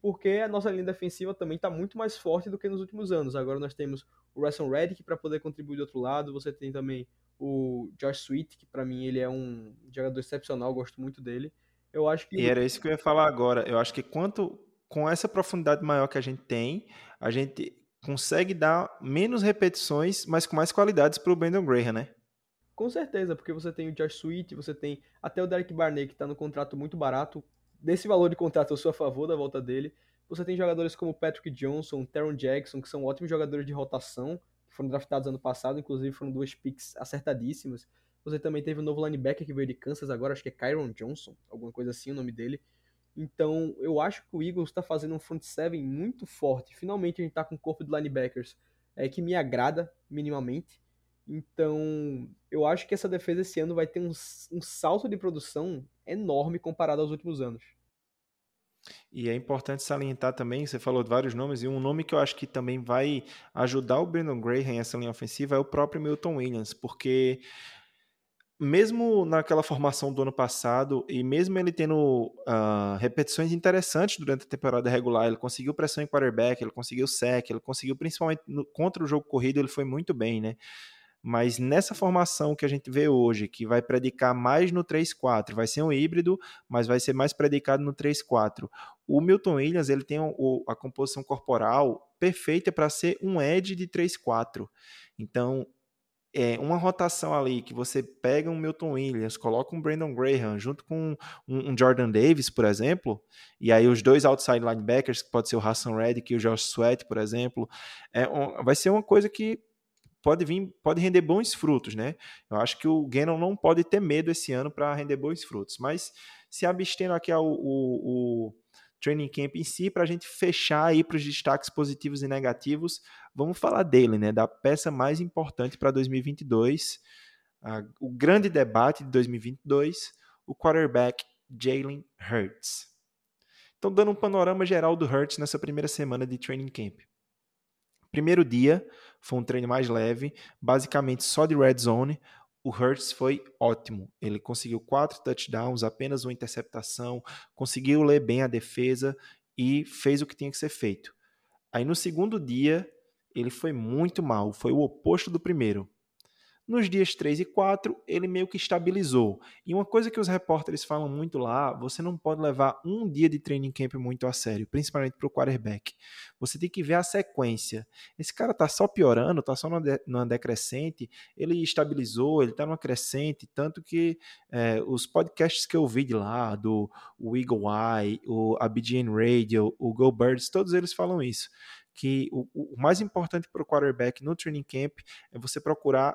Porque a nossa linha defensiva também está muito mais forte do que nos últimos anos. Agora nós temos o Russell Reddick para poder contribuir do outro lado. Você tem também o Josh Sweet, que para mim ele é um jogador excepcional, gosto muito dele. Eu acho que. E era isso que eu ia falar agora. Eu acho que quanto com essa profundidade maior que a gente tem, a gente consegue dar menos repetições, mas com mais qualidades para o Brandon Graham, né? Com certeza, porque você tem o Josh Sweet, você tem até o Derek Barnett, que está no contrato muito barato. Desse valor de contrato, eu sou a favor da volta dele. Você tem jogadores como Patrick Johnson, Teron Jackson, que são ótimos jogadores de rotação, que foram draftados ano passado, inclusive foram duas picks acertadíssimas. Você também teve o um novo linebacker que veio de Kansas agora, acho que é Kyron Johnson, alguma coisa assim o nome dele. Então, eu acho que o Eagles está fazendo um front seven muito forte. Finalmente, a gente está com um corpo de linebackers é, que me agrada minimamente. Então, eu acho que essa defesa esse ano vai ter um, um salto de produção enorme comparado aos últimos anos. E é importante salientar também, você falou de vários nomes, e um nome que eu acho que também vai ajudar o Brandon Graham essa linha ofensiva é o próprio Milton Williams, porque mesmo naquela formação do ano passado, e mesmo ele tendo uh, repetições interessantes durante a temporada regular, ele conseguiu pressão em quarterback, ele conseguiu sec, ele conseguiu principalmente no, contra o jogo corrido, ele foi muito bem, né? Mas nessa formação que a gente vê hoje, que vai predicar mais no 3-4, vai ser um híbrido, mas vai ser mais predicado no 3-4. O Milton Williams ele tem o, a composição corporal perfeita para ser um edge de 3-4. Então, é, uma rotação ali que você pega um Milton Williams, coloca um Brandon Graham junto com um, um, Jordan Davis, por exemplo, e aí os dois outside linebackers, que pode ser o Hassan Reddick e o Josh Sweat, por exemplo, é um, vai ser uma coisa que pode vir, pode render bons frutos, né? Eu acho que o Gannon não pode ter medo esse ano para render bons frutos, mas se abstendo aqui ao o, o training camp em si, para a gente fechar aí para os destaques positivos e negativos, vamos falar dele, né? Da peça mais importante para 2022, uh, o grande debate de 2022, o quarterback Jalen Hurts. Então, dando um panorama geral do Hurts nessa primeira semana de training camp. Primeiro dia foi um treino mais leve, basicamente só de red zone, o Hurts foi ótimo. Ele conseguiu quatro touchdowns, apenas uma interceptação, conseguiu ler bem a defesa e fez o que tinha que ser feito. Aí no segundo dia, ele foi muito mal, foi o oposto do primeiro. Nos dias 3 e 4, ele meio que estabilizou. E uma coisa que os repórteres falam muito lá, você não pode levar um dia de training camp muito a sério, principalmente para o quarterback. Você tem que ver a sequência. Esse cara tá só piorando, tá só numa decrescente, ele estabilizou, ele tá numa crescente, tanto que é, os podcasts que eu vi de lá, do Eagle Eye, o ABGN Radio, o Go Birds, todos eles falam isso que o, o mais importante para o quarterback no training camp é você procurar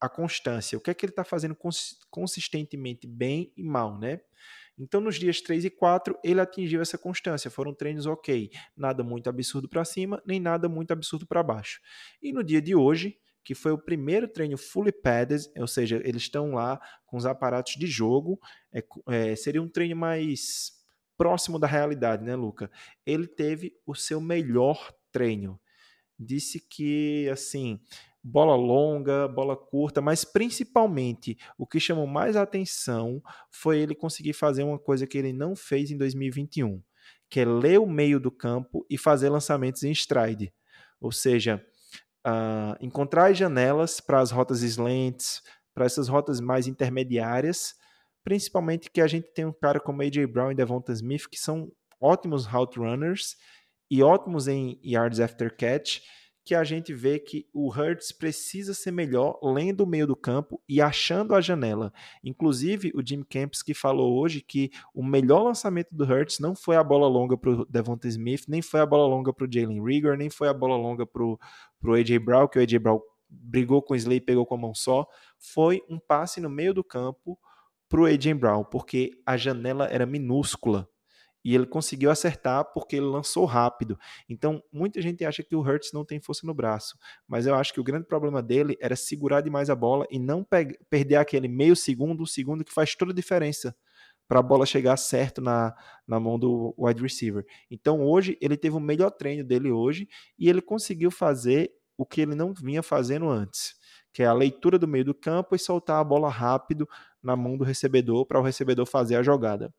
a constância. O que é que ele está fazendo consistentemente bem e mal, né? Então, nos dias 3 e 4, ele atingiu essa constância. Foram treinos ok. Nada muito absurdo para cima, nem nada muito absurdo para baixo. E no dia de hoje, que foi o primeiro treino fully padded, ou seja, eles estão lá com os aparatos de jogo, é, é, seria um treino mais próximo da realidade, né, Luca? Ele teve o seu melhor treino. Disse que, assim, bola longa, bola curta, mas principalmente o que chamou mais atenção foi ele conseguir fazer uma coisa que ele não fez em 2021, que é ler o meio do campo e fazer lançamentos em stride. Ou seja, uh, encontrar as janelas para as rotas slants, para essas rotas mais intermediárias, principalmente que a gente tem um cara como AJ Brown e Devonta Smith que são ótimos route runners e ótimos em yards after catch, que a gente vê que o Hurts precisa ser melhor lendo o meio do campo e achando a janela. Inclusive, o Jim Camps que falou hoje que o melhor lançamento do Hurts não foi a bola longa para o Devonta Smith, nem foi a bola longa para o Jalen Rigor, nem foi a bola longa para o A.J. Brown, que o A.J. Brown brigou com o Slay e pegou com a mão só. Foi um passe no meio do campo para o A.J. Brown, porque a janela era minúscula e ele conseguiu acertar porque ele lançou rápido. Então, muita gente acha que o Hurts não tem força no braço, mas eu acho que o grande problema dele era segurar demais a bola e não perder aquele meio segundo, um segundo que faz toda a diferença para a bola chegar certo na, na mão do wide receiver. Então, hoje, ele teve o melhor treino dele hoje e ele conseguiu fazer o que ele não vinha fazendo antes, que é a leitura do meio do campo e soltar a bola rápido na mão do recebedor para o recebedor fazer a jogada.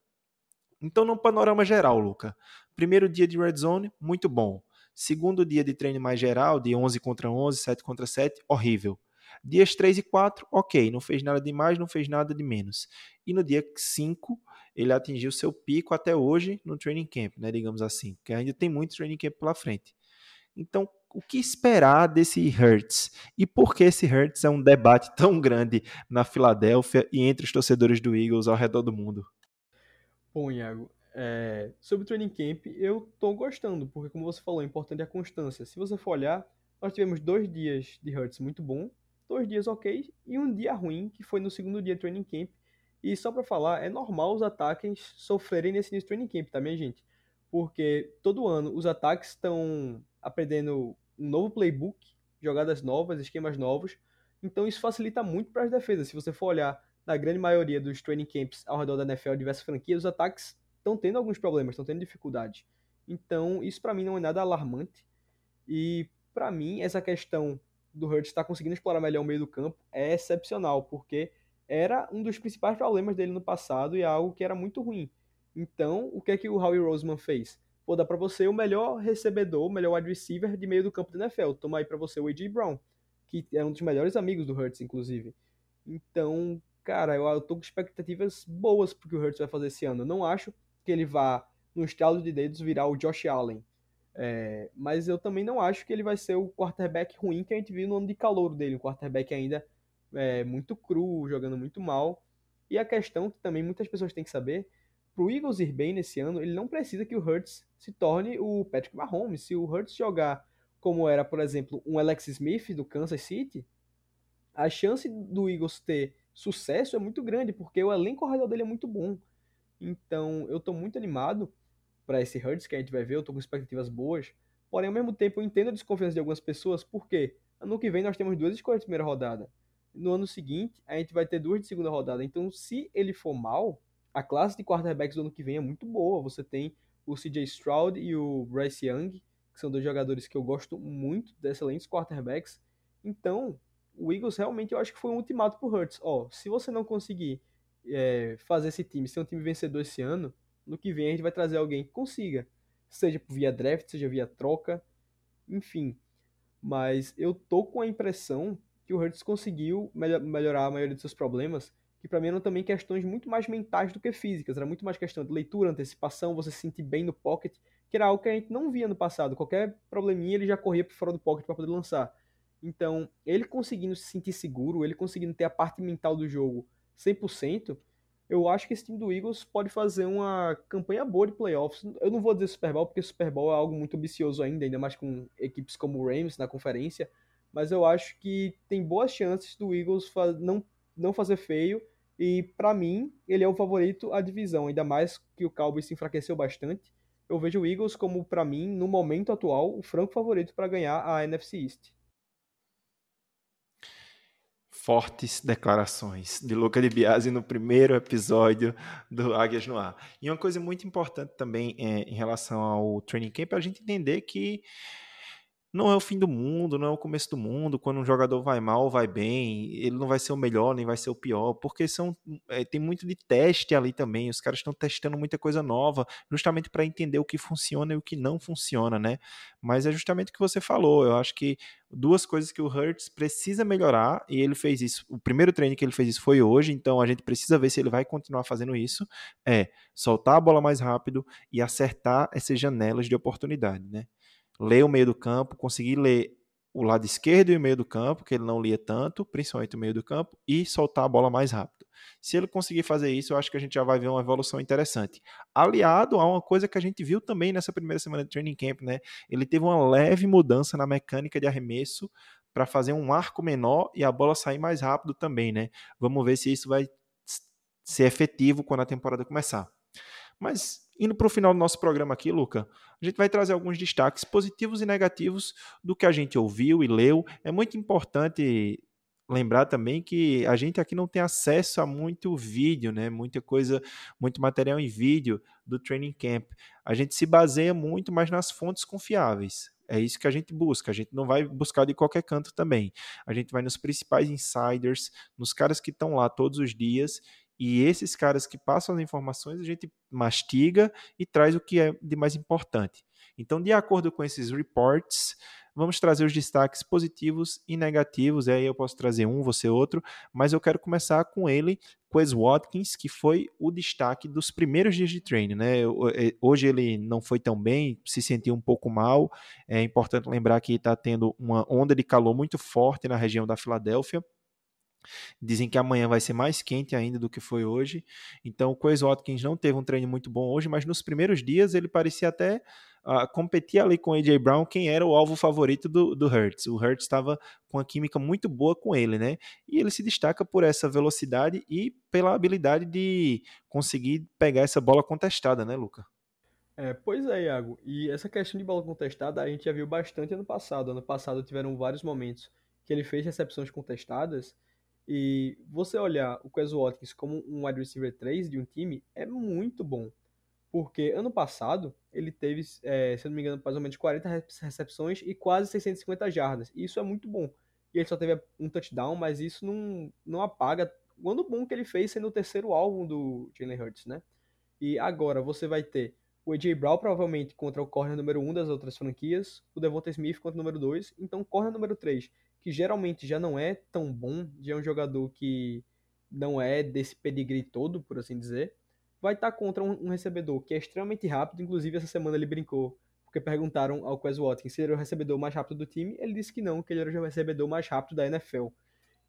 Então, no panorama geral, Luca, primeiro dia de red zone, muito bom. Segundo dia de treino mais geral, de 11 contra 11, 7 contra 7, horrível. Dias 3 e 4, ok, não fez nada de mais, não fez nada de menos. E no dia 5, ele atingiu seu pico até hoje no training camp, né, digamos assim, porque ainda tem muito training camp pela frente. Então, o que esperar desse Hurts? E por que esse Hurts é um debate tão grande na Filadélfia e entre os torcedores do Eagles ao redor do mundo? Bom, Iago, é, sobre o training camp, eu tô gostando, porque como você falou, é importante a constância. Se você for olhar, nós tivemos dois dias de Hurts muito bom, dois dias ok e um dia ruim, que foi no segundo dia de training camp. E só para falar, é normal os ataques sofrerem nesse início de training camp, tá, minha gente? Porque todo ano os ataques estão aprendendo um novo playbook, jogadas novas, esquemas novos. Então isso facilita muito para as defesas. Se você for olhar na grande maioria dos training camps ao redor da NFL, diversas franquias, os ataques estão tendo alguns problemas, estão tendo dificuldade. Então, isso para mim não é nada alarmante. E para mim, essa questão do Hurts estar tá conseguindo explorar melhor o meio do campo é excepcional, porque era um dos principais problemas dele no passado e é algo que era muito ruim. Então, o que é que o Howie Roseman fez? Vou dar para você o melhor recebedor, o melhor wide receiver de meio do campo da NFL. Toma aí para você o A.J. Brown, que é um dos melhores amigos do Hurts, inclusive. Então, cara, eu, eu tô com expectativas boas pro que o Hurts vai fazer esse ano. Eu não acho que ele vá, no estalo de dedos, virar o Josh Allen. É, mas eu também não acho que ele vai ser o quarterback ruim que a gente viu no ano de calor dele. Um quarterback ainda é, muito cru, jogando muito mal. E a questão que também muitas pessoas têm que saber, pro Eagles ir bem nesse ano, ele não precisa que o Hurts se torne o Patrick Mahomes. Se o Hurts jogar como era, por exemplo, um Alex Smith do Kansas City, a chance do Eagles ter sucesso é muito grande, porque o elenco ao redor dele é muito bom. Então, eu tô muito animado para esse Hurts que a gente vai ver, eu tô com expectativas boas. Porém, ao mesmo tempo, eu entendo a desconfiança de algumas pessoas, porque ano que vem nós temos duas escolhas de primeira rodada. No ano seguinte, a gente vai ter duas de segunda rodada. Então, se ele for mal, a classe de quarterbacks do ano que vem é muito boa. Você tem o CJ Stroud e o Bryce Young, que são dois jogadores que eu gosto muito, excelentes quarterbacks. Então, o Eagles realmente eu acho que foi um ultimato pro Hurts. Ó, se você não conseguir é, fazer esse time ser um time vencedor esse ano, no que vem a gente vai trazer alguém que consiga. Seja via draft, seja via troca, enfim. Mas eu tô com a impressão que o Hurts conseguiu melhorar a maioria dos seus problemas, que para mim eram também questões muito mais mentais do que físicas, era muito mais questão de leitura, antecipação, você se sentir bem no pocket, que era algo que a gente não via no passado. Qualquer probleminha ele já corria por fora do pocket para poder lançar. Então, ele conseguindo se sentir seguro, ele conseguindo ter a parte mental do jogo 100%, eu acho que esse time do Eagles pode fazer uma campanha boa de playoffs. Eu não vou dizer Super Bowl, porque Super Bowl é algo muito ambicioso ainda, ainda mais com equipes como o Rams na conferência, mas eu acho que tem boas chances do Eagles não, não fazer feio, e para mim, ele é o favorito à divisão, ainda mais que o Cowboys se enfraqueceu bastante. Eu vejo o Eagles como, para mim, no momento atual, o franco favorito para ganhar a NFC East fortes declarações de Luca de Biasi no primeiro episódio do Águias no Ar. E uma coisa muito importante também é, em relação ao training camp é a gente entender que não é o fim do mundo, não é o começo do mundo. Quando um jogador vai mal vai bem, ele não vai ser o melhor, nem vai ser o pior, porque são é, tem muito de teste ali também. Os caras estão testando muita coisa nova, justamente para entender o que funciona e o que não funciona, né? Mas é justamente o que você falou. Eu acho que duas coisas que o Hurts precisa melhorar, e ele fez isso. O primeiro treino que ele fez isso foi hoje, então a gente precisa ver se ele vai continuar fazendo isso. É soltar a bola mais rápido e acertar essas janelas de oportunidade, né? Ler o meio do campo, conseguir ler o lado esquerdo e o meio do campo, que ele não lia tanto, principalmente o meio do campo, e soltar a bola mais rápido. Se ele conseguir fazer isso, eu acho que a gente já vai ver uma evolução interessante. Aliado a uma coisa que a gente viu também nessa primeira semana de training camp, né? Ele teve uma leve mudança na mecânica de arremesso para fazer um arco menor e a bola sair mais rápido também, né? Vamos ver se isso vai ser efetivo quando a temporada começar. Mas indo para o final do nosso programa aqui, Luca, a gente vai trazer alguns destaques positivos e negativos do que a gente ouviu e leu. É muito importante lembrar também que a gente aqui não tem acesso a muito vídeo, né? Muita coisa, muito material em vídeo do training camp. A gente se baseia muito mais nas fontes confiáveis. É isso que a gente busca. A gente não vai buscar de qualquer canto também. A gente vai nos principais insiders, nos caras que estão lá todos os dias e esses caras que passam as informações, a gente mastiga e traz o que é de mais importante. Então, de acordo com esses reports, vamos trazer os destaques positivos e negativos. Aí eu posso trazer um, você outro, mas eu quero começar com ele, Quez Watkins, que foi o destaque dos primeiros dias de treino. Né? É, hoje ele não foi tão bem, se sentiu um pouco mal. É importante lembrar que está tendo uma onda de calor muito forte na região da Filadélfia Dizem que amanhã vai ser mais quente ainda do que foi hoje. Então, o Quez Watkins não teve um treino muito bom hoje, mas nos primeiros dias ele parecia até uh, competir ali com o AJ Brown, quem era o alvo favorito do, do Hurts. O Hurts estava com uma química muito boa com ele, né? E ele se destaca por essa velocidade e pela habilidade de conseguir pegar essa bola contestada, né, Luca? É, pois é, Iago. E essa questão de bola contestada a gente já viu bastante ano passado. Ano passado tiveram vários momentos que ele fez recepções contestadas e você olhar o Quez Watkins como um wide receiver 3 de um time é muito bom. Porque ano passado ele teve, é, se eu não me engano, mais ou menos 40 recepções e quase 650 jardas. E isso é muito bom. E ele só teve um touchdown, mas isso não, não apaga o ano bom que ele fez sendo o terceiro álbum do Jalen Hurts, né? E agora você vai ter o AJ Brown provavelmente contra o corner número 1 um das outras franquias, o Devonta Smith contra o número 2, então corner número 3 que geralmente já não é tão bom, já é um jogador que não é desse pedigree todo, por assim dizer, vai estar tá contra um, um, recebedor que é extremamente rápido, inclusive essa semana ele brincou, porque perguntaram ao Quez Watkins se ele era o recebedor mais rápido do time, ele disse que não, que ele era o recebedor mais rápido da NFL.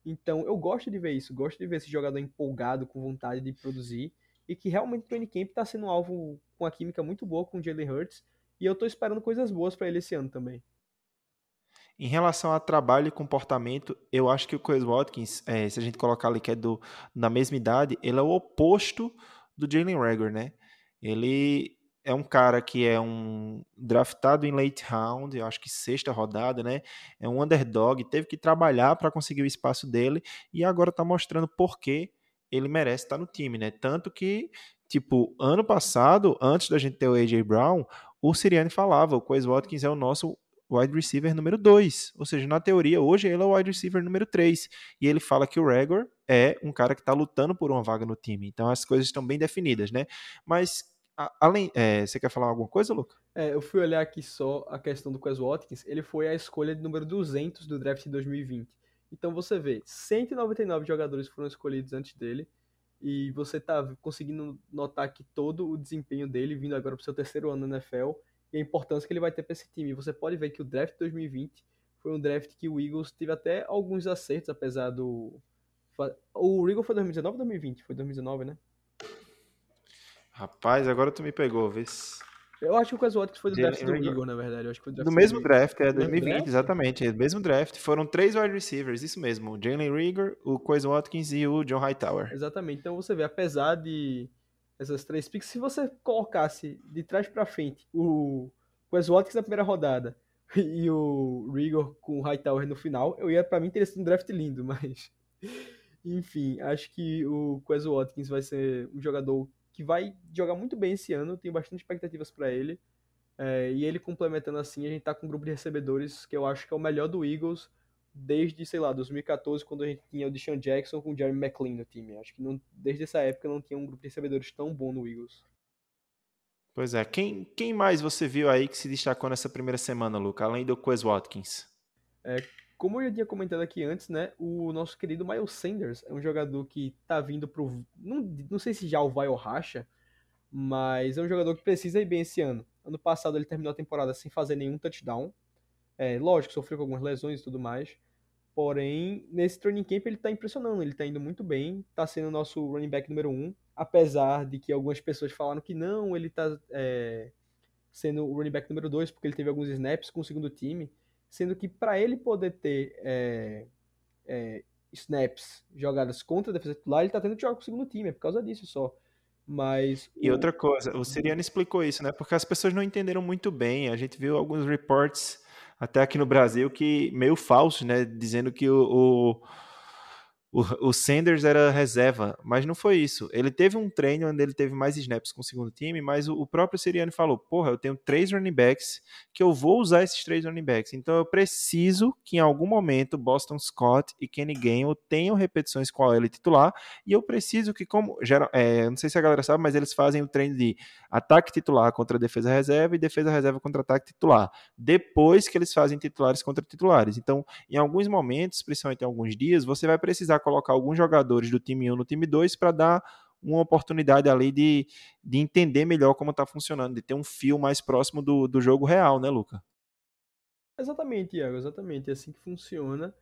Então eu gosto de ver isso, gosto de ver esse jogador empolgado, com vontade de produzir, e que realmente o training camp está sendo um alvo com a química muito boa com o Jalen Hurts, e eu estou esperando coisas boas para ele esse ano também. Em relação a trabalho e comportamento, eu acho que o Chris Watkins, é, se a gente colocar ali que é do, na mesma idade, ele é o oposto do Jalen Rager, né? Ele é um cara que é um draftado em late round, eu acho que sexta rodada, né? É um underdog, teve que trabalhar para conseguir o espaço dele e agora está mostrando por que ele merece estar no time, né? Tanto que, tipo, ano passado, antes da gente ter o AJ Brown, o Siriane falava, o Quez Watkins é o nosso wide receiver número 2. Ou seja, na teoria, hoje ele é o wide receiver número 3. E ele fala que o Regor é um cara que está lutando por uma vaga no time. Então as coisas estão bem definidas, né? Mas, a, além. É, você quer falar alguma coisa, Luca? É, eu fui olhar aqui só a questão do Quez Watkins. Ele foi a escolha de número 200 do draft de 2020. Então você vê, 199 jogadores foram escolhidos antes dele, e você tá conseguindo notar que todo o desempenho dele, vindo agora para o seu terceiro ano na NFL, e a importância que ele vai ter para esse time. Você pode ver que o draft 2020 foi um draft que o Eagles teve até alguns acertos, apesar do. O Eagles foi 2019 ou 2020? Foi 2019, né? Rapaz, agora tu me pegou, vê Eu acho que o Watkins foi do draft do Eagles, na verdade. Eu acho que foi do draft no mesmo draft, é 2020, draft? exatamente. É mesmo draft. Foram três wide receivers, isso mesmo. O Jalen Rieger, o Quez Watkins e o John Hightower. Exatamente. Então você vê, apesar de essas três picks, se você colocasse de trás para frente o Quez Watkins na primeira rodada e o Rigor com o Hightower no final, eu ia para mim teria sido um draft lindo, [laughs] mas enfim, acho que o Quez Watkins vai ser um jogador que vai jogar muito bem esse ano, tenho bastante expectativas para ele. É, e ele complementando assim, a gente tá com um grupo de recebedores que eu acho que é o melhor do Eagles desde, sei lá, 2014, quando a gente tinha o Deshaun Jackson com o Jeremy McLean no time. Acho que não, desde essa época não tinha um grupo de recebedores tão bom no Eagles. Pois é. Quem, quem mais você viu aí que se destacou nessa primeira semana, Luca, além do Quez Watkins? É, como eu já tinha comentado aqui antes, né, o nosso querido Miles Sanders é um jogador que tá vindo pro... Não, não sei se já o vai ou racha, mas é um jogador que precisa ir bem esse ano. Ano passado ele terminou a temporada sem fazer nenhum touchdown. É, lógico, sofreu com algumas lesões e tudo mais. Porém, nesse training camp ele tá impressionando, ele tá indo muito bem, tá sendo o nosso running back número um, apesar de que algumas pessoas falaram que não, ele tá é, sendo o running back número dois porque ele teve alguns snaps com o segundo time, sendo que para ele poder ter é, é, snaps jogadas contra a defesa titular, ele tá tendo que jogar com o segundo time, é por causa disso só. Mas. E o... outra coisa, o Siriano explicou isso, né? Porque as pessoas não entenderam muito bem. A gente viu alguns reports até aqui no Brasil que meio falsos, né? Dizendo que o, o o, o Sanders era reserva, mas não foi isso. Ele teve um treino onde ele teve mais snaps com o segundo time, mas o, o próprio Siriano falou: Porra, eu tenho três running backs que eu vou usar esses três running backs. Então eu preciso que em algum momento Boston Scott e Kenny Gainwell tenham repetições com a ele titular. E eu preciso que, como. Geral, é, não sei se a galera sabe, mas eles fazem o treino de ataque titular contra defesa reserva e defesa reserva contra ataque titular. Depois que eles fazem titulares contra titulares. Então, em alguns momentos, principalmente em alguns dias, você vai precisar colocar alguns jogadores do time 1 no time 2 para dar uma oportunidade ali de, de entender melhor como está funcionando, de ter um fio mais próximo do, do jogo real, né, Luca? Exatamente, Iago, exatamente. É assim que funciona.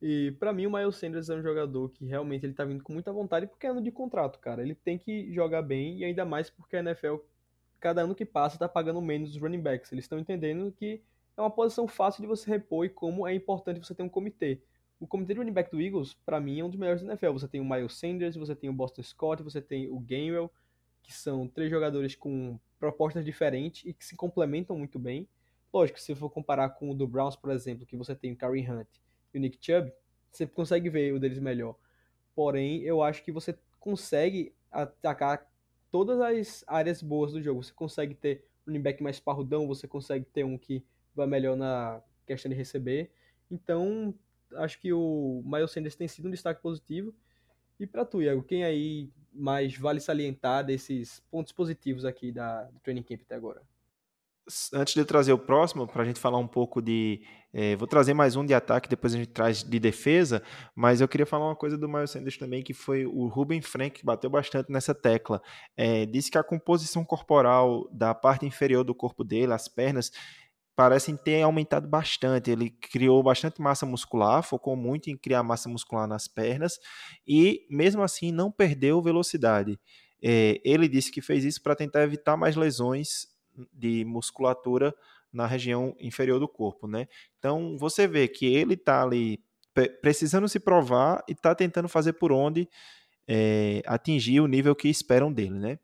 E para mim o Miles Sanders é um jogador que realmente ele tá vindo com muita vontade porque é ano de contrato, cara. Ele tem que jogar bem e ainda mais porque a NFL, cada ano que passa, tá pagando menos os running backs. Eles estão entendendo que é uma posição fácil de você repor e como é importante você ter um comitê. O comitê de running back do Eagles, para mim, é um dos melhores da NFL. Você tem o Miles Sanders, você tem o Boston Scott, você tem o Gainwell, que são três jogadores com propostas diferentes e que se complementam muito bem. Lógico, se for comparar com o do Browns, por exemplo, que você tem o Kareem Hunt e o Nick Chubb, você consegue ver o deles melhor. Porém, eu acho que você consegue atacar todas as áreas boas do jogo. Você consegue ter um running back mais parrudão, você consegue ter um que vai melhor na questão de receber. Então, acho que o Miles Sanders tem sido um destaque positivo. E para tu, Iago, quem aí mais vale salientar desses pontos positivos aqui da, do Training Camp até agora? Antes de eu trazer o próximo, para a gente falar um pouco de. É, vou trazer mais um de ataque, depois a gente traz de defesa, mas eu queria falar uma coisa do Miles Sanders também, que foi o Ruben Frank, que bateu bastante nessa tecla. É, disse que a composição corporal da parte inferior do corpo dele, as pernas, parecem ter aumentado bastante. Ele criou bastante massa muscular, focou muito em criar massa muscular nas pernas e, mesmo assim, não perdeu velocidade. É, ele disse que fez isso para tentar evitar mais lesões de musculatura na região inferior do corpo, né? Então você vê que ele está ali precisando se provar e está tentando fazer por onde é, atingir o nível que esperam dele, né?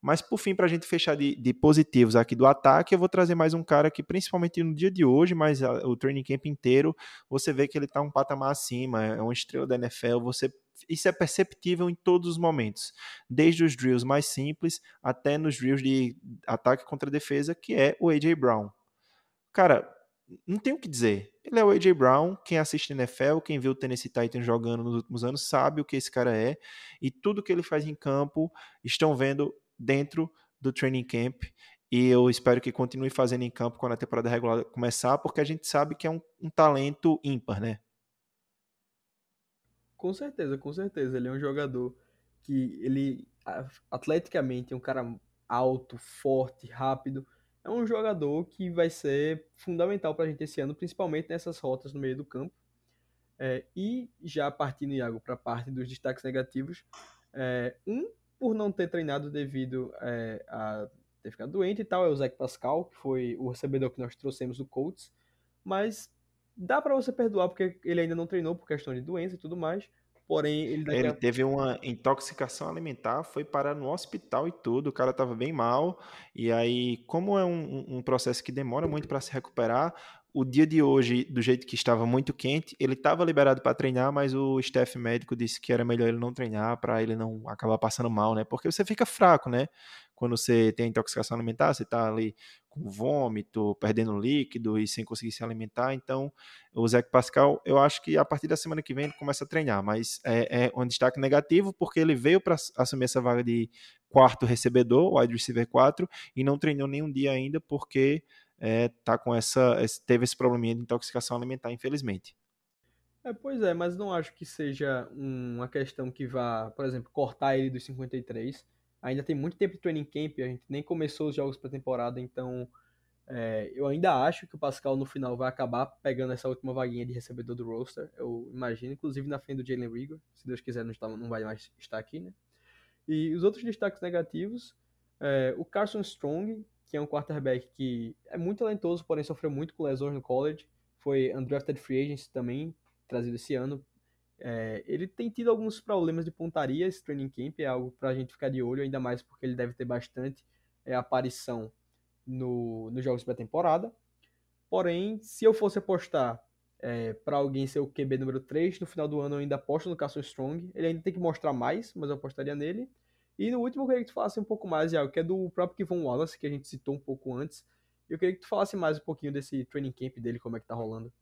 Mas por fim, para a gente fechar de, de, positivos aqui do ataque, eu vou trazer mais um cara que, principalmente no dia de hoje, mas a, o training camp inteiro, você vê que ele está um patamar acima, é uma estrela da NFL, você isso é perceptível em todos os momentos, desde os drills mais simples até nos drills de ataque contra defesa, que é o AJ Brown. Cara, não tem o que dizer. Ele é o AJ Brown. Quem assiste NFL, quem viu o Tennessee Titans jogando nos últimos anos, sabe o que esse cara é. E tudo que ele faz em campo, estão vendo dentro do training camp e eu espero que continue fazendo em campo quando a temporada regular começar, porque a gente sabe que é um, um talento ímpar, né? Com certeza, com certeza. Ele é um jogador que ele atleticamente é um cara alto, forte, rápido. É um jogador que vai ser fundamental para a gente esse ano, principalmente nessas rotas no meio do campo. É, e já partindo, Iago, para a parte dos destaques negativos, é, um por não ter treinado devido é, a ter ficado doente e tal, é o Zach Pascal, que foi o recebedor que nós trouxemos do Colts, mas dá para você perdoar porque ele ainda não treinou por questão de doença e tudo mais. Porém, ele, ele teve uma intoxicação alimentar, foi parar no hospital e tudo. O cara estava bem mal. E aí, como é um, um processo que demora muito para se recuperar, o dia de hoje, do jeito que estava muito quente, ele estava liberado para treinar, mas o staff médico disse que era melhor ele não treinar para ele não acabar passando mal, né? Porque você fica fraco, né? Quando você tem intoxicação alimentar, você está ali com vômito, perdendo líquido e sem conseguir se alimentar. Então, o Zé Pascal, eu acho que a partir da semana que vem ele começa a treinar, mas é, é um destaque negativo porque ele veio para assumir essa vaga de quarto recebedor, wide receiver 4, e não treinou nenhum dia ainda porque é, tá com essa, teve esse probleminha de intoxicação alimentar, infelizmente. É, pois é, mas não acho que seja uma questão que vá, por exemplo, cortar ele dos 53. Ainda tem muito tempo de training camp, a gente nem começou os jogos para temporada, então é, eu ainda acho que o Pascal no final vai acabar pegando essa última vaguinha de recebedor do roster. Eu imagino, inclusive na frente do Jalen Rigor, se Deus quiser não, está, não vai mais estar aqui, né? E os outros destaques negativos, é, o Carson Strong, que é um quarterback que é muito talentoso, porém sofreu muito com lesões no college. Foi undrafted free agent também, trazido esse ano. É, ele tem tido alguns problemas de pontaria, esse training camp é algo para a gente ficar de olho, ainda mais porque ele deve ter bastante é, aparição no, nos jogos pré-temporada. Porém, se eu fosse apostar é, para alguém ser o QB número 3, no final do ano eu ainda aposto no Carson Strong. Ele ainda tem que mostrar mais, mas eu apostaria nele. E no último eu queria que tu falasse um pouco mais, Iago, que é do próprio Kevon Wallace, que a gente citou um pouco antes. Eu queria que tu falasse mais um pouquinho desse training camp dele, como é que tá rolando.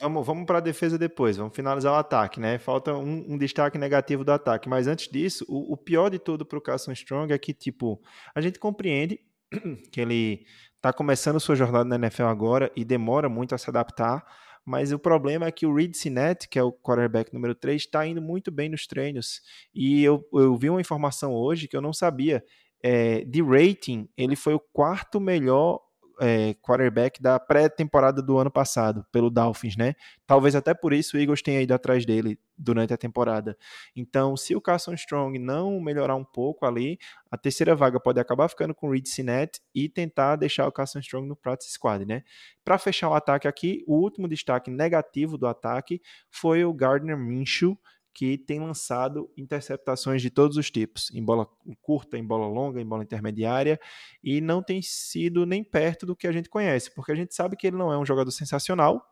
Vamos, vamos para a defesa depois, vamos finalizar o ataque, né? Falta um, um destaque negativo do ataque, mas antes disso, o, o pior de tudo para o Carson Strong é que, tipo, a gente compreende [clears throat] que ele está começando sua jornada na NFL agora e demora muito a se adaptar, mas o problema é que o Reed Sinet, que é o quarterback número 3, está indo muito bem nos treinos. E eu, eu vi uma informação hoje que eu não sabia. É, de rating, ele foi o quarto melhor é, quarterback da pré-temporada do ano passado, pelo Dolphins, né? Talvez até por isso o Eagles tenha ido atrás dele durante a temporada. Então, se o Carson Strong não melhorar um pouco ali, a terceira vaga pode acabar ficando com o Reed Sinet e tentar deixar o Carson Strong no practice squad, né? Para fechar o ataque aqui, o último destaque negativo do ataque foi o Gardner Minshew, que tem lançado interceptações de todos os tipos, em bola curta, em bola longa, em bola intermediária, e não tem sido nem perto do que a gente conhece, porque a gente sabe que ele não é um jogador sensacional,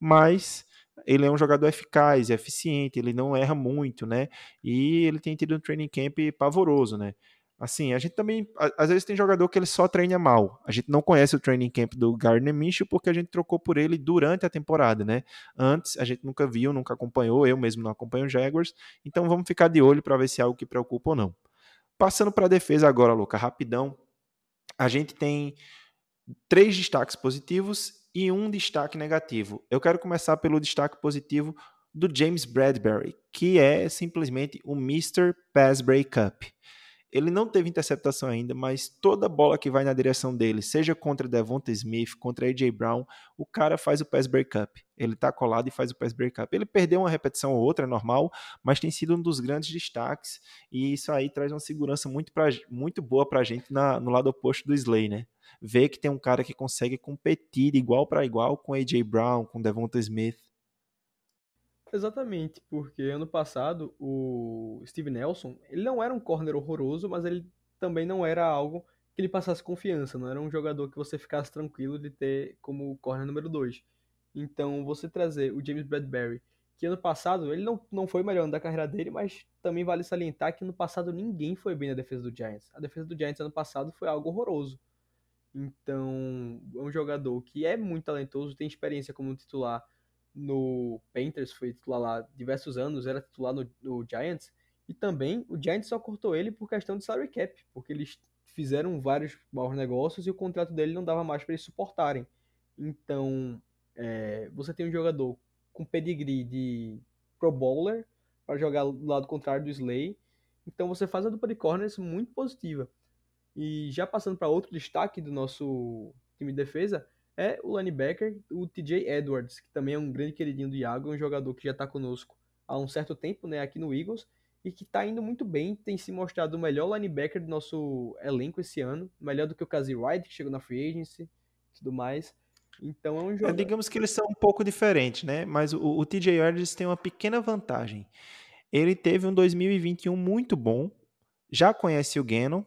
mas ele é um jogador eficaz, eficiente, ele não erra muito, né? E ele tem tido um training camp pavoroso, né? Assim, a gente também, às vezes tem jogador que ele só treina mal. A gente não conhece o training camp do Gardner Minshew porque a gente trocou por ele durante a temporada, né? Antes a gente nunca viu, nunca acompanhou, eu mesmo não acompanho o Jaguars. Então vamos ficar de olho para ver se é algo que preocupa ou não. Passando para a defesa agora, Luca, rapidão. A gente tem três destaques positivos e um destaque negativo. Eu quero começar pelo destaque positivo do James Bradbury, que é simplesmente o Mr. Pass Breakup. Ele não teve interceptação ainda, mas toda bola que vai na direção dele, seja contra Devonta Smith, contra AJ Brown, o cara faz o pass breakup. Ele tá colado e faz o pass breakup. Ele perdeu uma repetição ou outra, é normal, mas tem sido um dos grandes destaques e isso aí traz uma segurança muito, pra, muito boa pra gente na, no lado oposto do Slay, né? Ver que tem um cara que consegue competir igual para igual com AJ Brown, com Devonta Smith. Exatamente, porque ano passado o Steve Nelson, ele não era um corner horroroso, mas ele também não era algo que lhe passasse confiança, não era um jogador que você ficasse tranquilo de ter como corner número 2. Então, você trazer o James Bradbury, que ano passado ele não, não foi melhor da carreira dele, mas também vale salientar que ano passado ninguém foi bem na defesa do Giants. A defesa do Giants ano passado foi algo horroroso. Então, é um jogador que é muito talentoso, tem experiência como titular no Panthers, foi titular lá diversos anos, era titular no, no, Giants, e também o Giants só cortou ele por questão de salary cap, porque eles fizeram vários maus negócios e o contrato dele não dava mais para eles suportarem. Então, é, você tem um jogador com pedigree de Pro Bowler, para jogar do lado contrário do Slay. Então você faz a dupla de corners muito positiva. E já passando para outro destaque do nosso time de defesa, é o linebacker, o TJ Edwards, que também é um grande queridinho do Iago, um jogador que já está conosco há um certo tempo, né, aqui no Eagles, e que está indo muito bem, tem se mostrado o melhor linebacker do nosso elenco esse ano, melhor do que o Kazi White, que chegou na free agency tudo mais. Então é um jogo. É, digamos que eles são um pouco diferentes, né? Mas o, o TJ Edwards tem uma pequena vantagem. Ele teve um 2021 muito bom, já conhece o Gannon,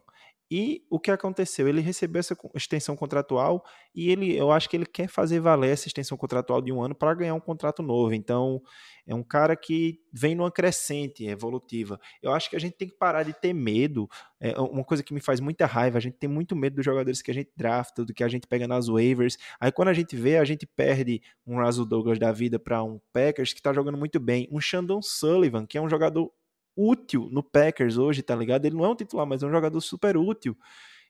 e o que aconteceu? Ele recebeu essa extensão contratual e ele, eu acho que ele quer fazer valer essa extensão contratual de um ano para ganhar um contrato novo. Então, é um cara que vem numa crescente evolutiva. Eu acho que a gente tem que parar de ter medo. É uma coisa que me faz muita raiva. A gente tem muito medo dos jogadores que a gente drafta, do que a gente pega nas waivers. Aí, quando a gente vê, a gente perde um Russell Douglas da vida para um Packers que está jogando muito bem. Um Shandon Sullivan, que é um jogador útil no Packers hoje, tá ligado? Ele não é um titular, mas é um jogador super útil.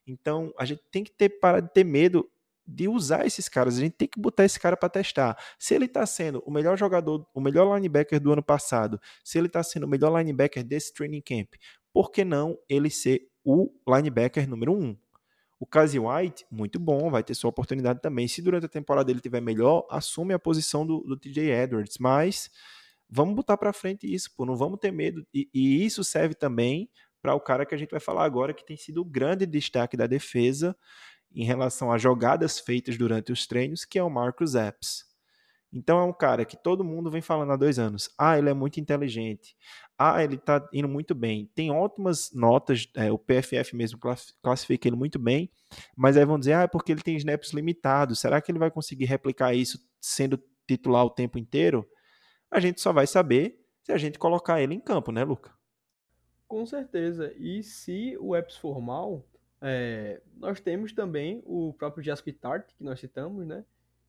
Então, a gente tem que ter para de ter medo de usar esses caras. A gente tem que botar esse cara para testar. Se ele está sendo o melhor jogador, o melhor linebacker do ano passado, se ele está sendo o melhor linebacker desse training camp, por que não ele ser o linebacker número um? O Casey White, muito bom, vai ter sua oportunidade também. Se durante a temporada ele tiver melhor, assume a posição do, do TJ Edwards. Mas Vamos botar para frente isso, pô, não vamos ter medo. E, e isso serve também para o cara que a gente vai falar agora, que tem sido o grande destaque da defesa em relação a jogadas feitas durante os treinos, que é o Marcus Epps. Então é um cara que todo mundo vem falando há dois anos. Ah, ele é muito inteligente. Ah, ele está indo muito bem. Tem ótimas notas, é, o PFF mesmo classifica ele muito bem, mas aí vão dizer, ah, é porque ele tem snaps limitados. Será que ele vai conseguir replicar isso sendo titular o tempo inteiro? A gente só vai saber se a gente colocar ele em campo, né, Luca? Com certeza. E se o EPS for mal, é, nós temos também o próprio Jasper Tart, que nós citamos, né?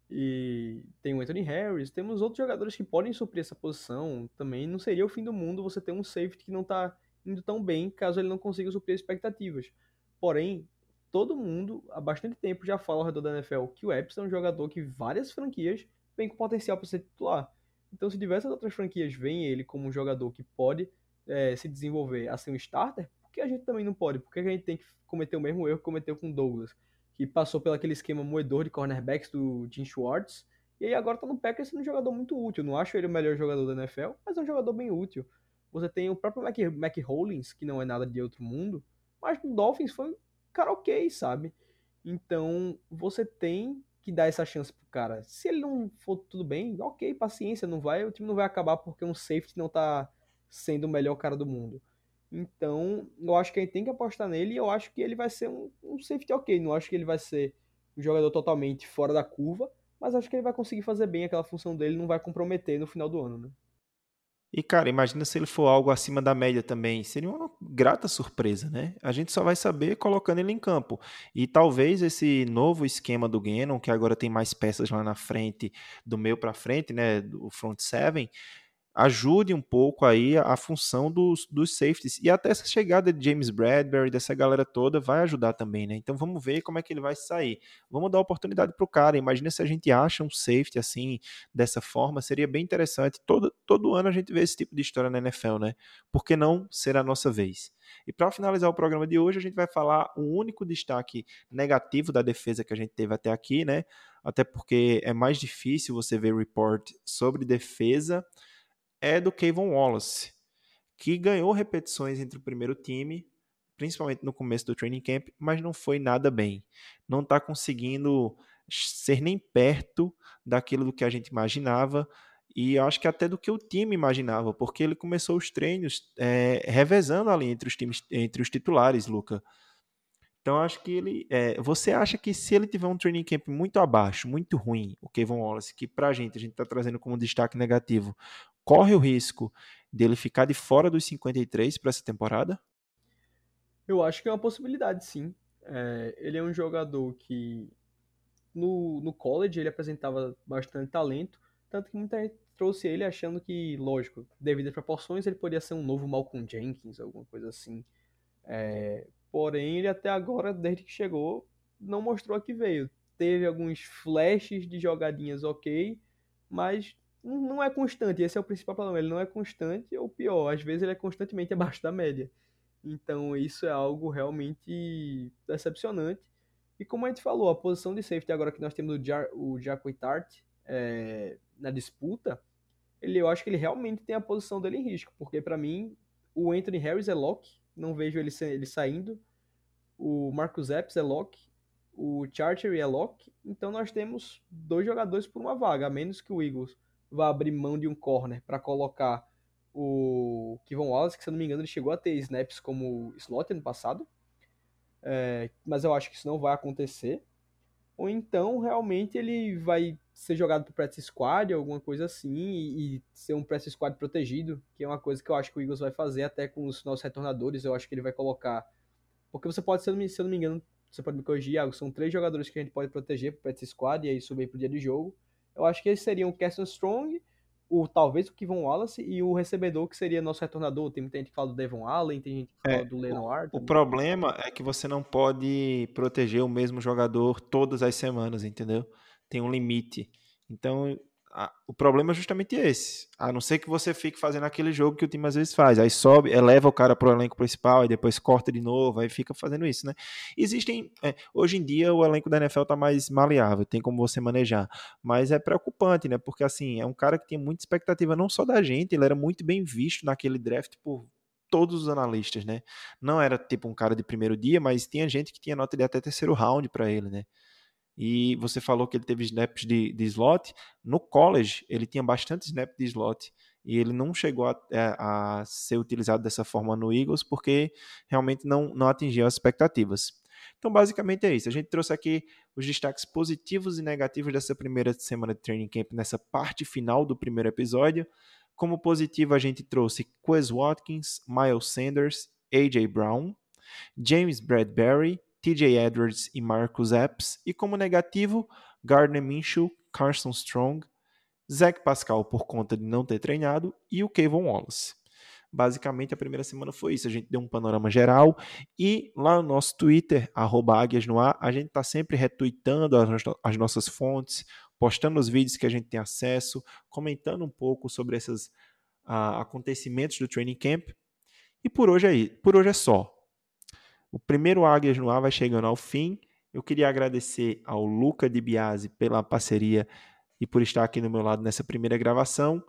E tem o Anthony Harris, temos outros jogadores que podem suprir essa posição. Também não seria o fim do mundo você ter um safety que não está indo tão bem, caso ele não consiga suprir as expectativas. Porém, todo mundo há bastante tempo já fala ao redor da NFL que o Epps é um jogador que várias franquias vêm com potencial para ser titular. Então, se diversas outras franquias veem ele como um jogador que pode é, se desenvolver a ser um starter, por que a gente também não pode? Por que a gente tem que cometer o mesmo erro que cometeu com Douglas, que passou pelo aquele esquema moedor de cornerbacks do Jim Schwartz, e aí agora tá no Packers sendo um jogador muito útil. Não acho ele o melhor jogador da NFL, mas é um jogador bem útil. Você tem o próprio Mac, Mac Hollins, que não é nada de outro mundo, mas no Dolphins foi um cara ok, sabe? Então, você tem que dar essa chance pro cara. Se ele não for tudo bem, ok, paciência, não vai, o time não vai acabar porque um safety não tá sendo o melhor cara do mundo. Então, eu acho que a gente tem que apostar nele e eu acho que ele vai ser um, um safety ok. Não acho que ele vai ser um jogador totalmente fora da curva, mas acho que ele vai conseguir fazer bem aquela função dele, não vai comprometer no final do ano, né? E, cara, imagina se ele for algo acima da média também. Seria uma grata surpresa, né? A gente só vai saber colocando ele em campo. E talvez esse novo esquema do Gannon, que agora tem mais peças lá na frente, do meio para frente, né? Do front seven, ajude um pouco aí a, função dos, dos safeties. E até essa chegada de James Bradbury, dessa galera toda, vai ajudar também, né? Então vamos ver como é que ele vai sair. Vamos dar oportunidade pro cara. Imagina se a gente acha um safety assim, dessa forma, seria bem interessante. Todo, todo ano a gente vê esse tipo de história na NFL, né? Por que não ser a nossa vez? E para finalizar o programa de hoje, a gente vai falar o único destaque negativo da defesa que a gente teve até aqui, né? Até porque é mais difícil você ver report sobre defesa é do Kevin Wallace, que ganhou repetições entre o primeiro time, principalmente no começo do training camp, mas não foi nada bem. Não está conseguindo ser nem perto daquilo do que a gente imaginava e acho que até do que o time imaginava, porque ele começou os treinos é, revezando ali entre os times, entre os titulares, Luca. Então acho que ele, é, você acha que se ele tiver um training camp muito abaixo, muito ruim, o Kevin Wallace, que pra gente a gente está trazendo como destaque negativo, corre o risco dele ficar de fora dos 53 para essa temporada? Eu acho que é uma possibilidade, sim. É, ele é um jogador que no, no college ele apresentava bastante talento, tanto que muita gente trouxe ele achando que, lógico, devido às proporções, ele poderia ser um novo Malcolm Jenkins, alguma coisa assim. É, porém, ele até agora, desde que chegou, não mostrou a que veio. Teve alguns flashes de jogadinhas ok, mas não é constante. Esse é o principal problema. Ele não é constante, ou pior, às vezes ele é constantemente [laughs] abaixo da média. Então isso é algo realmente decepcionante. E como a gente falou, a posição de safety agora que nós temos o, Jar, o é, na disputa, ele, eu acho que ele realmente tem a posição dele em risco, porque para mim o Anthony Harris é lock, não vejo ele, ele saindo, o Marcus Epps é lock, o Charter é lock, então nós temos dois jogadores por uma vaga, a menos que o Eagles vá abrir mão de um corner para colocar o Kevin Wallace, que se eu não me engano ele chegou a ter snaps como slot ano passado, é, mas eu acho que isso não vai acontecer. Ou então, realmente, ele vai ser jogado pro practice squad, alguma coisa assim, e, e, ser um practice squad protegido, que é uma coisa que eu acho que o Eagles vai fazer até com os nossos retornadores. Eu acho que ele vai colocar. Porque você pode, se eu não me, se eu não me engano, você pode me corrigir, algo, são três jogadores que a gente pode proteger pro practice squad, e aí subir pro dia de jogo. Eu acho que esses seriam o Caston Strong, o talvez o Kevon Wallace e o recebedor que seria nosso retornador. Tem muita gente que fala do Devon Allen, tem gente que fala é, do Lenoir. O, o problema é que você não pode proteger o mesmo jogador todas as semanas, entendeu? Tem um limite. Então, a, o problema é justamente esse. A não ser que você fique fazendo aquele jogo que o time às vezes faz. Aí sobe, eleva o cara pro elenco principal, e depois corta de novo, aí fica fazendo isso, né? Existem. É, hoje em dia o elenco da NFL tá mais maleável, tem como você manejar. Mas é preocupante, né? Porque assim, é um cara que tem muita expectativa, não só da gente, ele era muito bem visto naquele draft por todos os analistas, né? Não era tipo um cara de primeiro dia, mas tinha gente que tinha nota de até terceiro round para ele, né? E você falou que ele teve snaps de, de slot. No college, ele tinha bastante snap de slot. E ele não chegou a, é, a, ser utilizado dessa forma no Eagles porque realmente não, não atingiu as expectativas. Então, basicamente é isso. A gente trouxe aqui os destaques positivos e negativos dessa primeira semana de training camp, nessa parte final do primeiro episódio. Como positivo, a gente trouxe Quez Watkins, Miles Sanders, A.J. Brown, James Bradbury, TJ Edwards e Marcus Epps, e como negativo, Gardner Minshew, Carson Strong, Zach Pascal por conta de não ter treinado e o Kevin Wallace. Basicamente, a primeira semana foi isso. A gente deu um panorama geral e lá no nosso Twitter, no Ar, a gente está sempre retweetando as, as, nossas fontes, postando os vídeos que a gente tem acesso, comentando um pouco sobre esses uh, acontecimentos do training camp. E por hoje é, por hoje é só. O primeiro Águias no Ar vai chegando ao fim. Eu queria agradecer ao Luca de Biase pela parceria e por estar aqui no meu lado nessa primeira gravação.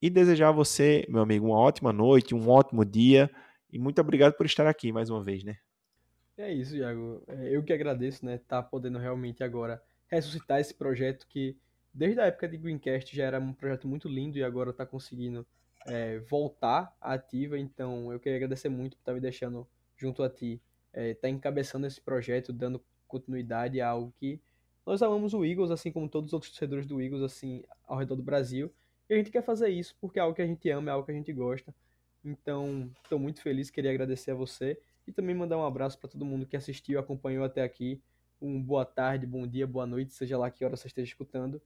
E desejar a você, meu amigo, uma ótima noite, um ótimo dia. E muito obrigado por estar aqui mais uma vez, né? É isso, Iago. É, eu que agradeço, né? Estar tá podendo realmente agora ressuscitar esse projeto que, desde a época de Greencast, já era um projeto muito lindo e agora está conseguindo é, voltar ativa. Então, eu queria agradecer muito por estar me deixando junto a ti está é, tá encabeçando esse projeto, dando continuidade a algo que nós amamos o Eagles, assim como todos os outros torcedores do Eagles, assim, ao redor do Brasil. E a gente quer fazer isso porque é algo que a gente ama, é algo que a gente gosta. Então, estou muito feliz, queria agradecer a você e também mandar um abraço para todo mundo que assistiu, acompanhou até aqui. Um boa tarde, bom dia, boa noite, seja lá que hora você esteja escutando.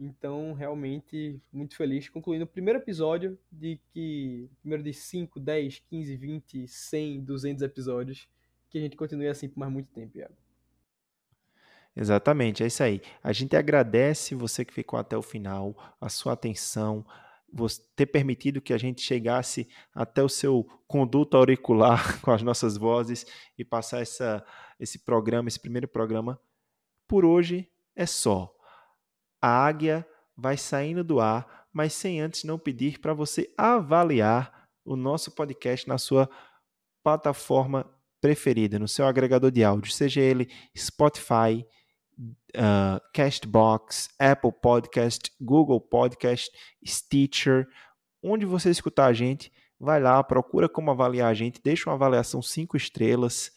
Então, realmente, muito feliz concluindo o primeiro episódio de que. Primeiro de 5, 10, 15, 20, 100, 200 episódios que a gente continue assim por mais muito tempo, Iago. Exatamente, é isso aí. A gente agradece você que ficou até o final, a sua atenção, você ter permitido que a gente chegasse até o seu conduto auricular [laughs] com as nossas vozes e passar essa, esse programa, esse primeiro programa. Por hoje é só. A águia vai saindo do ar, mas sem antes não pedir para você avaliar o nosso podcast na sua plataforma preferida, no seu agregador de áudio, seja ele Spotify, uh, Castbox, Apple Podcast, Google Podcast, Stitcher, onde você escutar a gente, vai lá, procura como avaliar a gente, deixa uma avaliação 5 estrelas,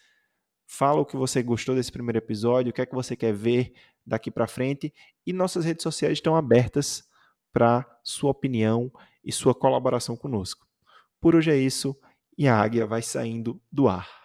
fala o que você gostou desse primeiro episódio, o que é que você quer ver daqui para frente, e nossas redes sociais estão abertas para sua opinião e sua colaboração conosco. Por hoje é isso, e a águia vai saindo do ar.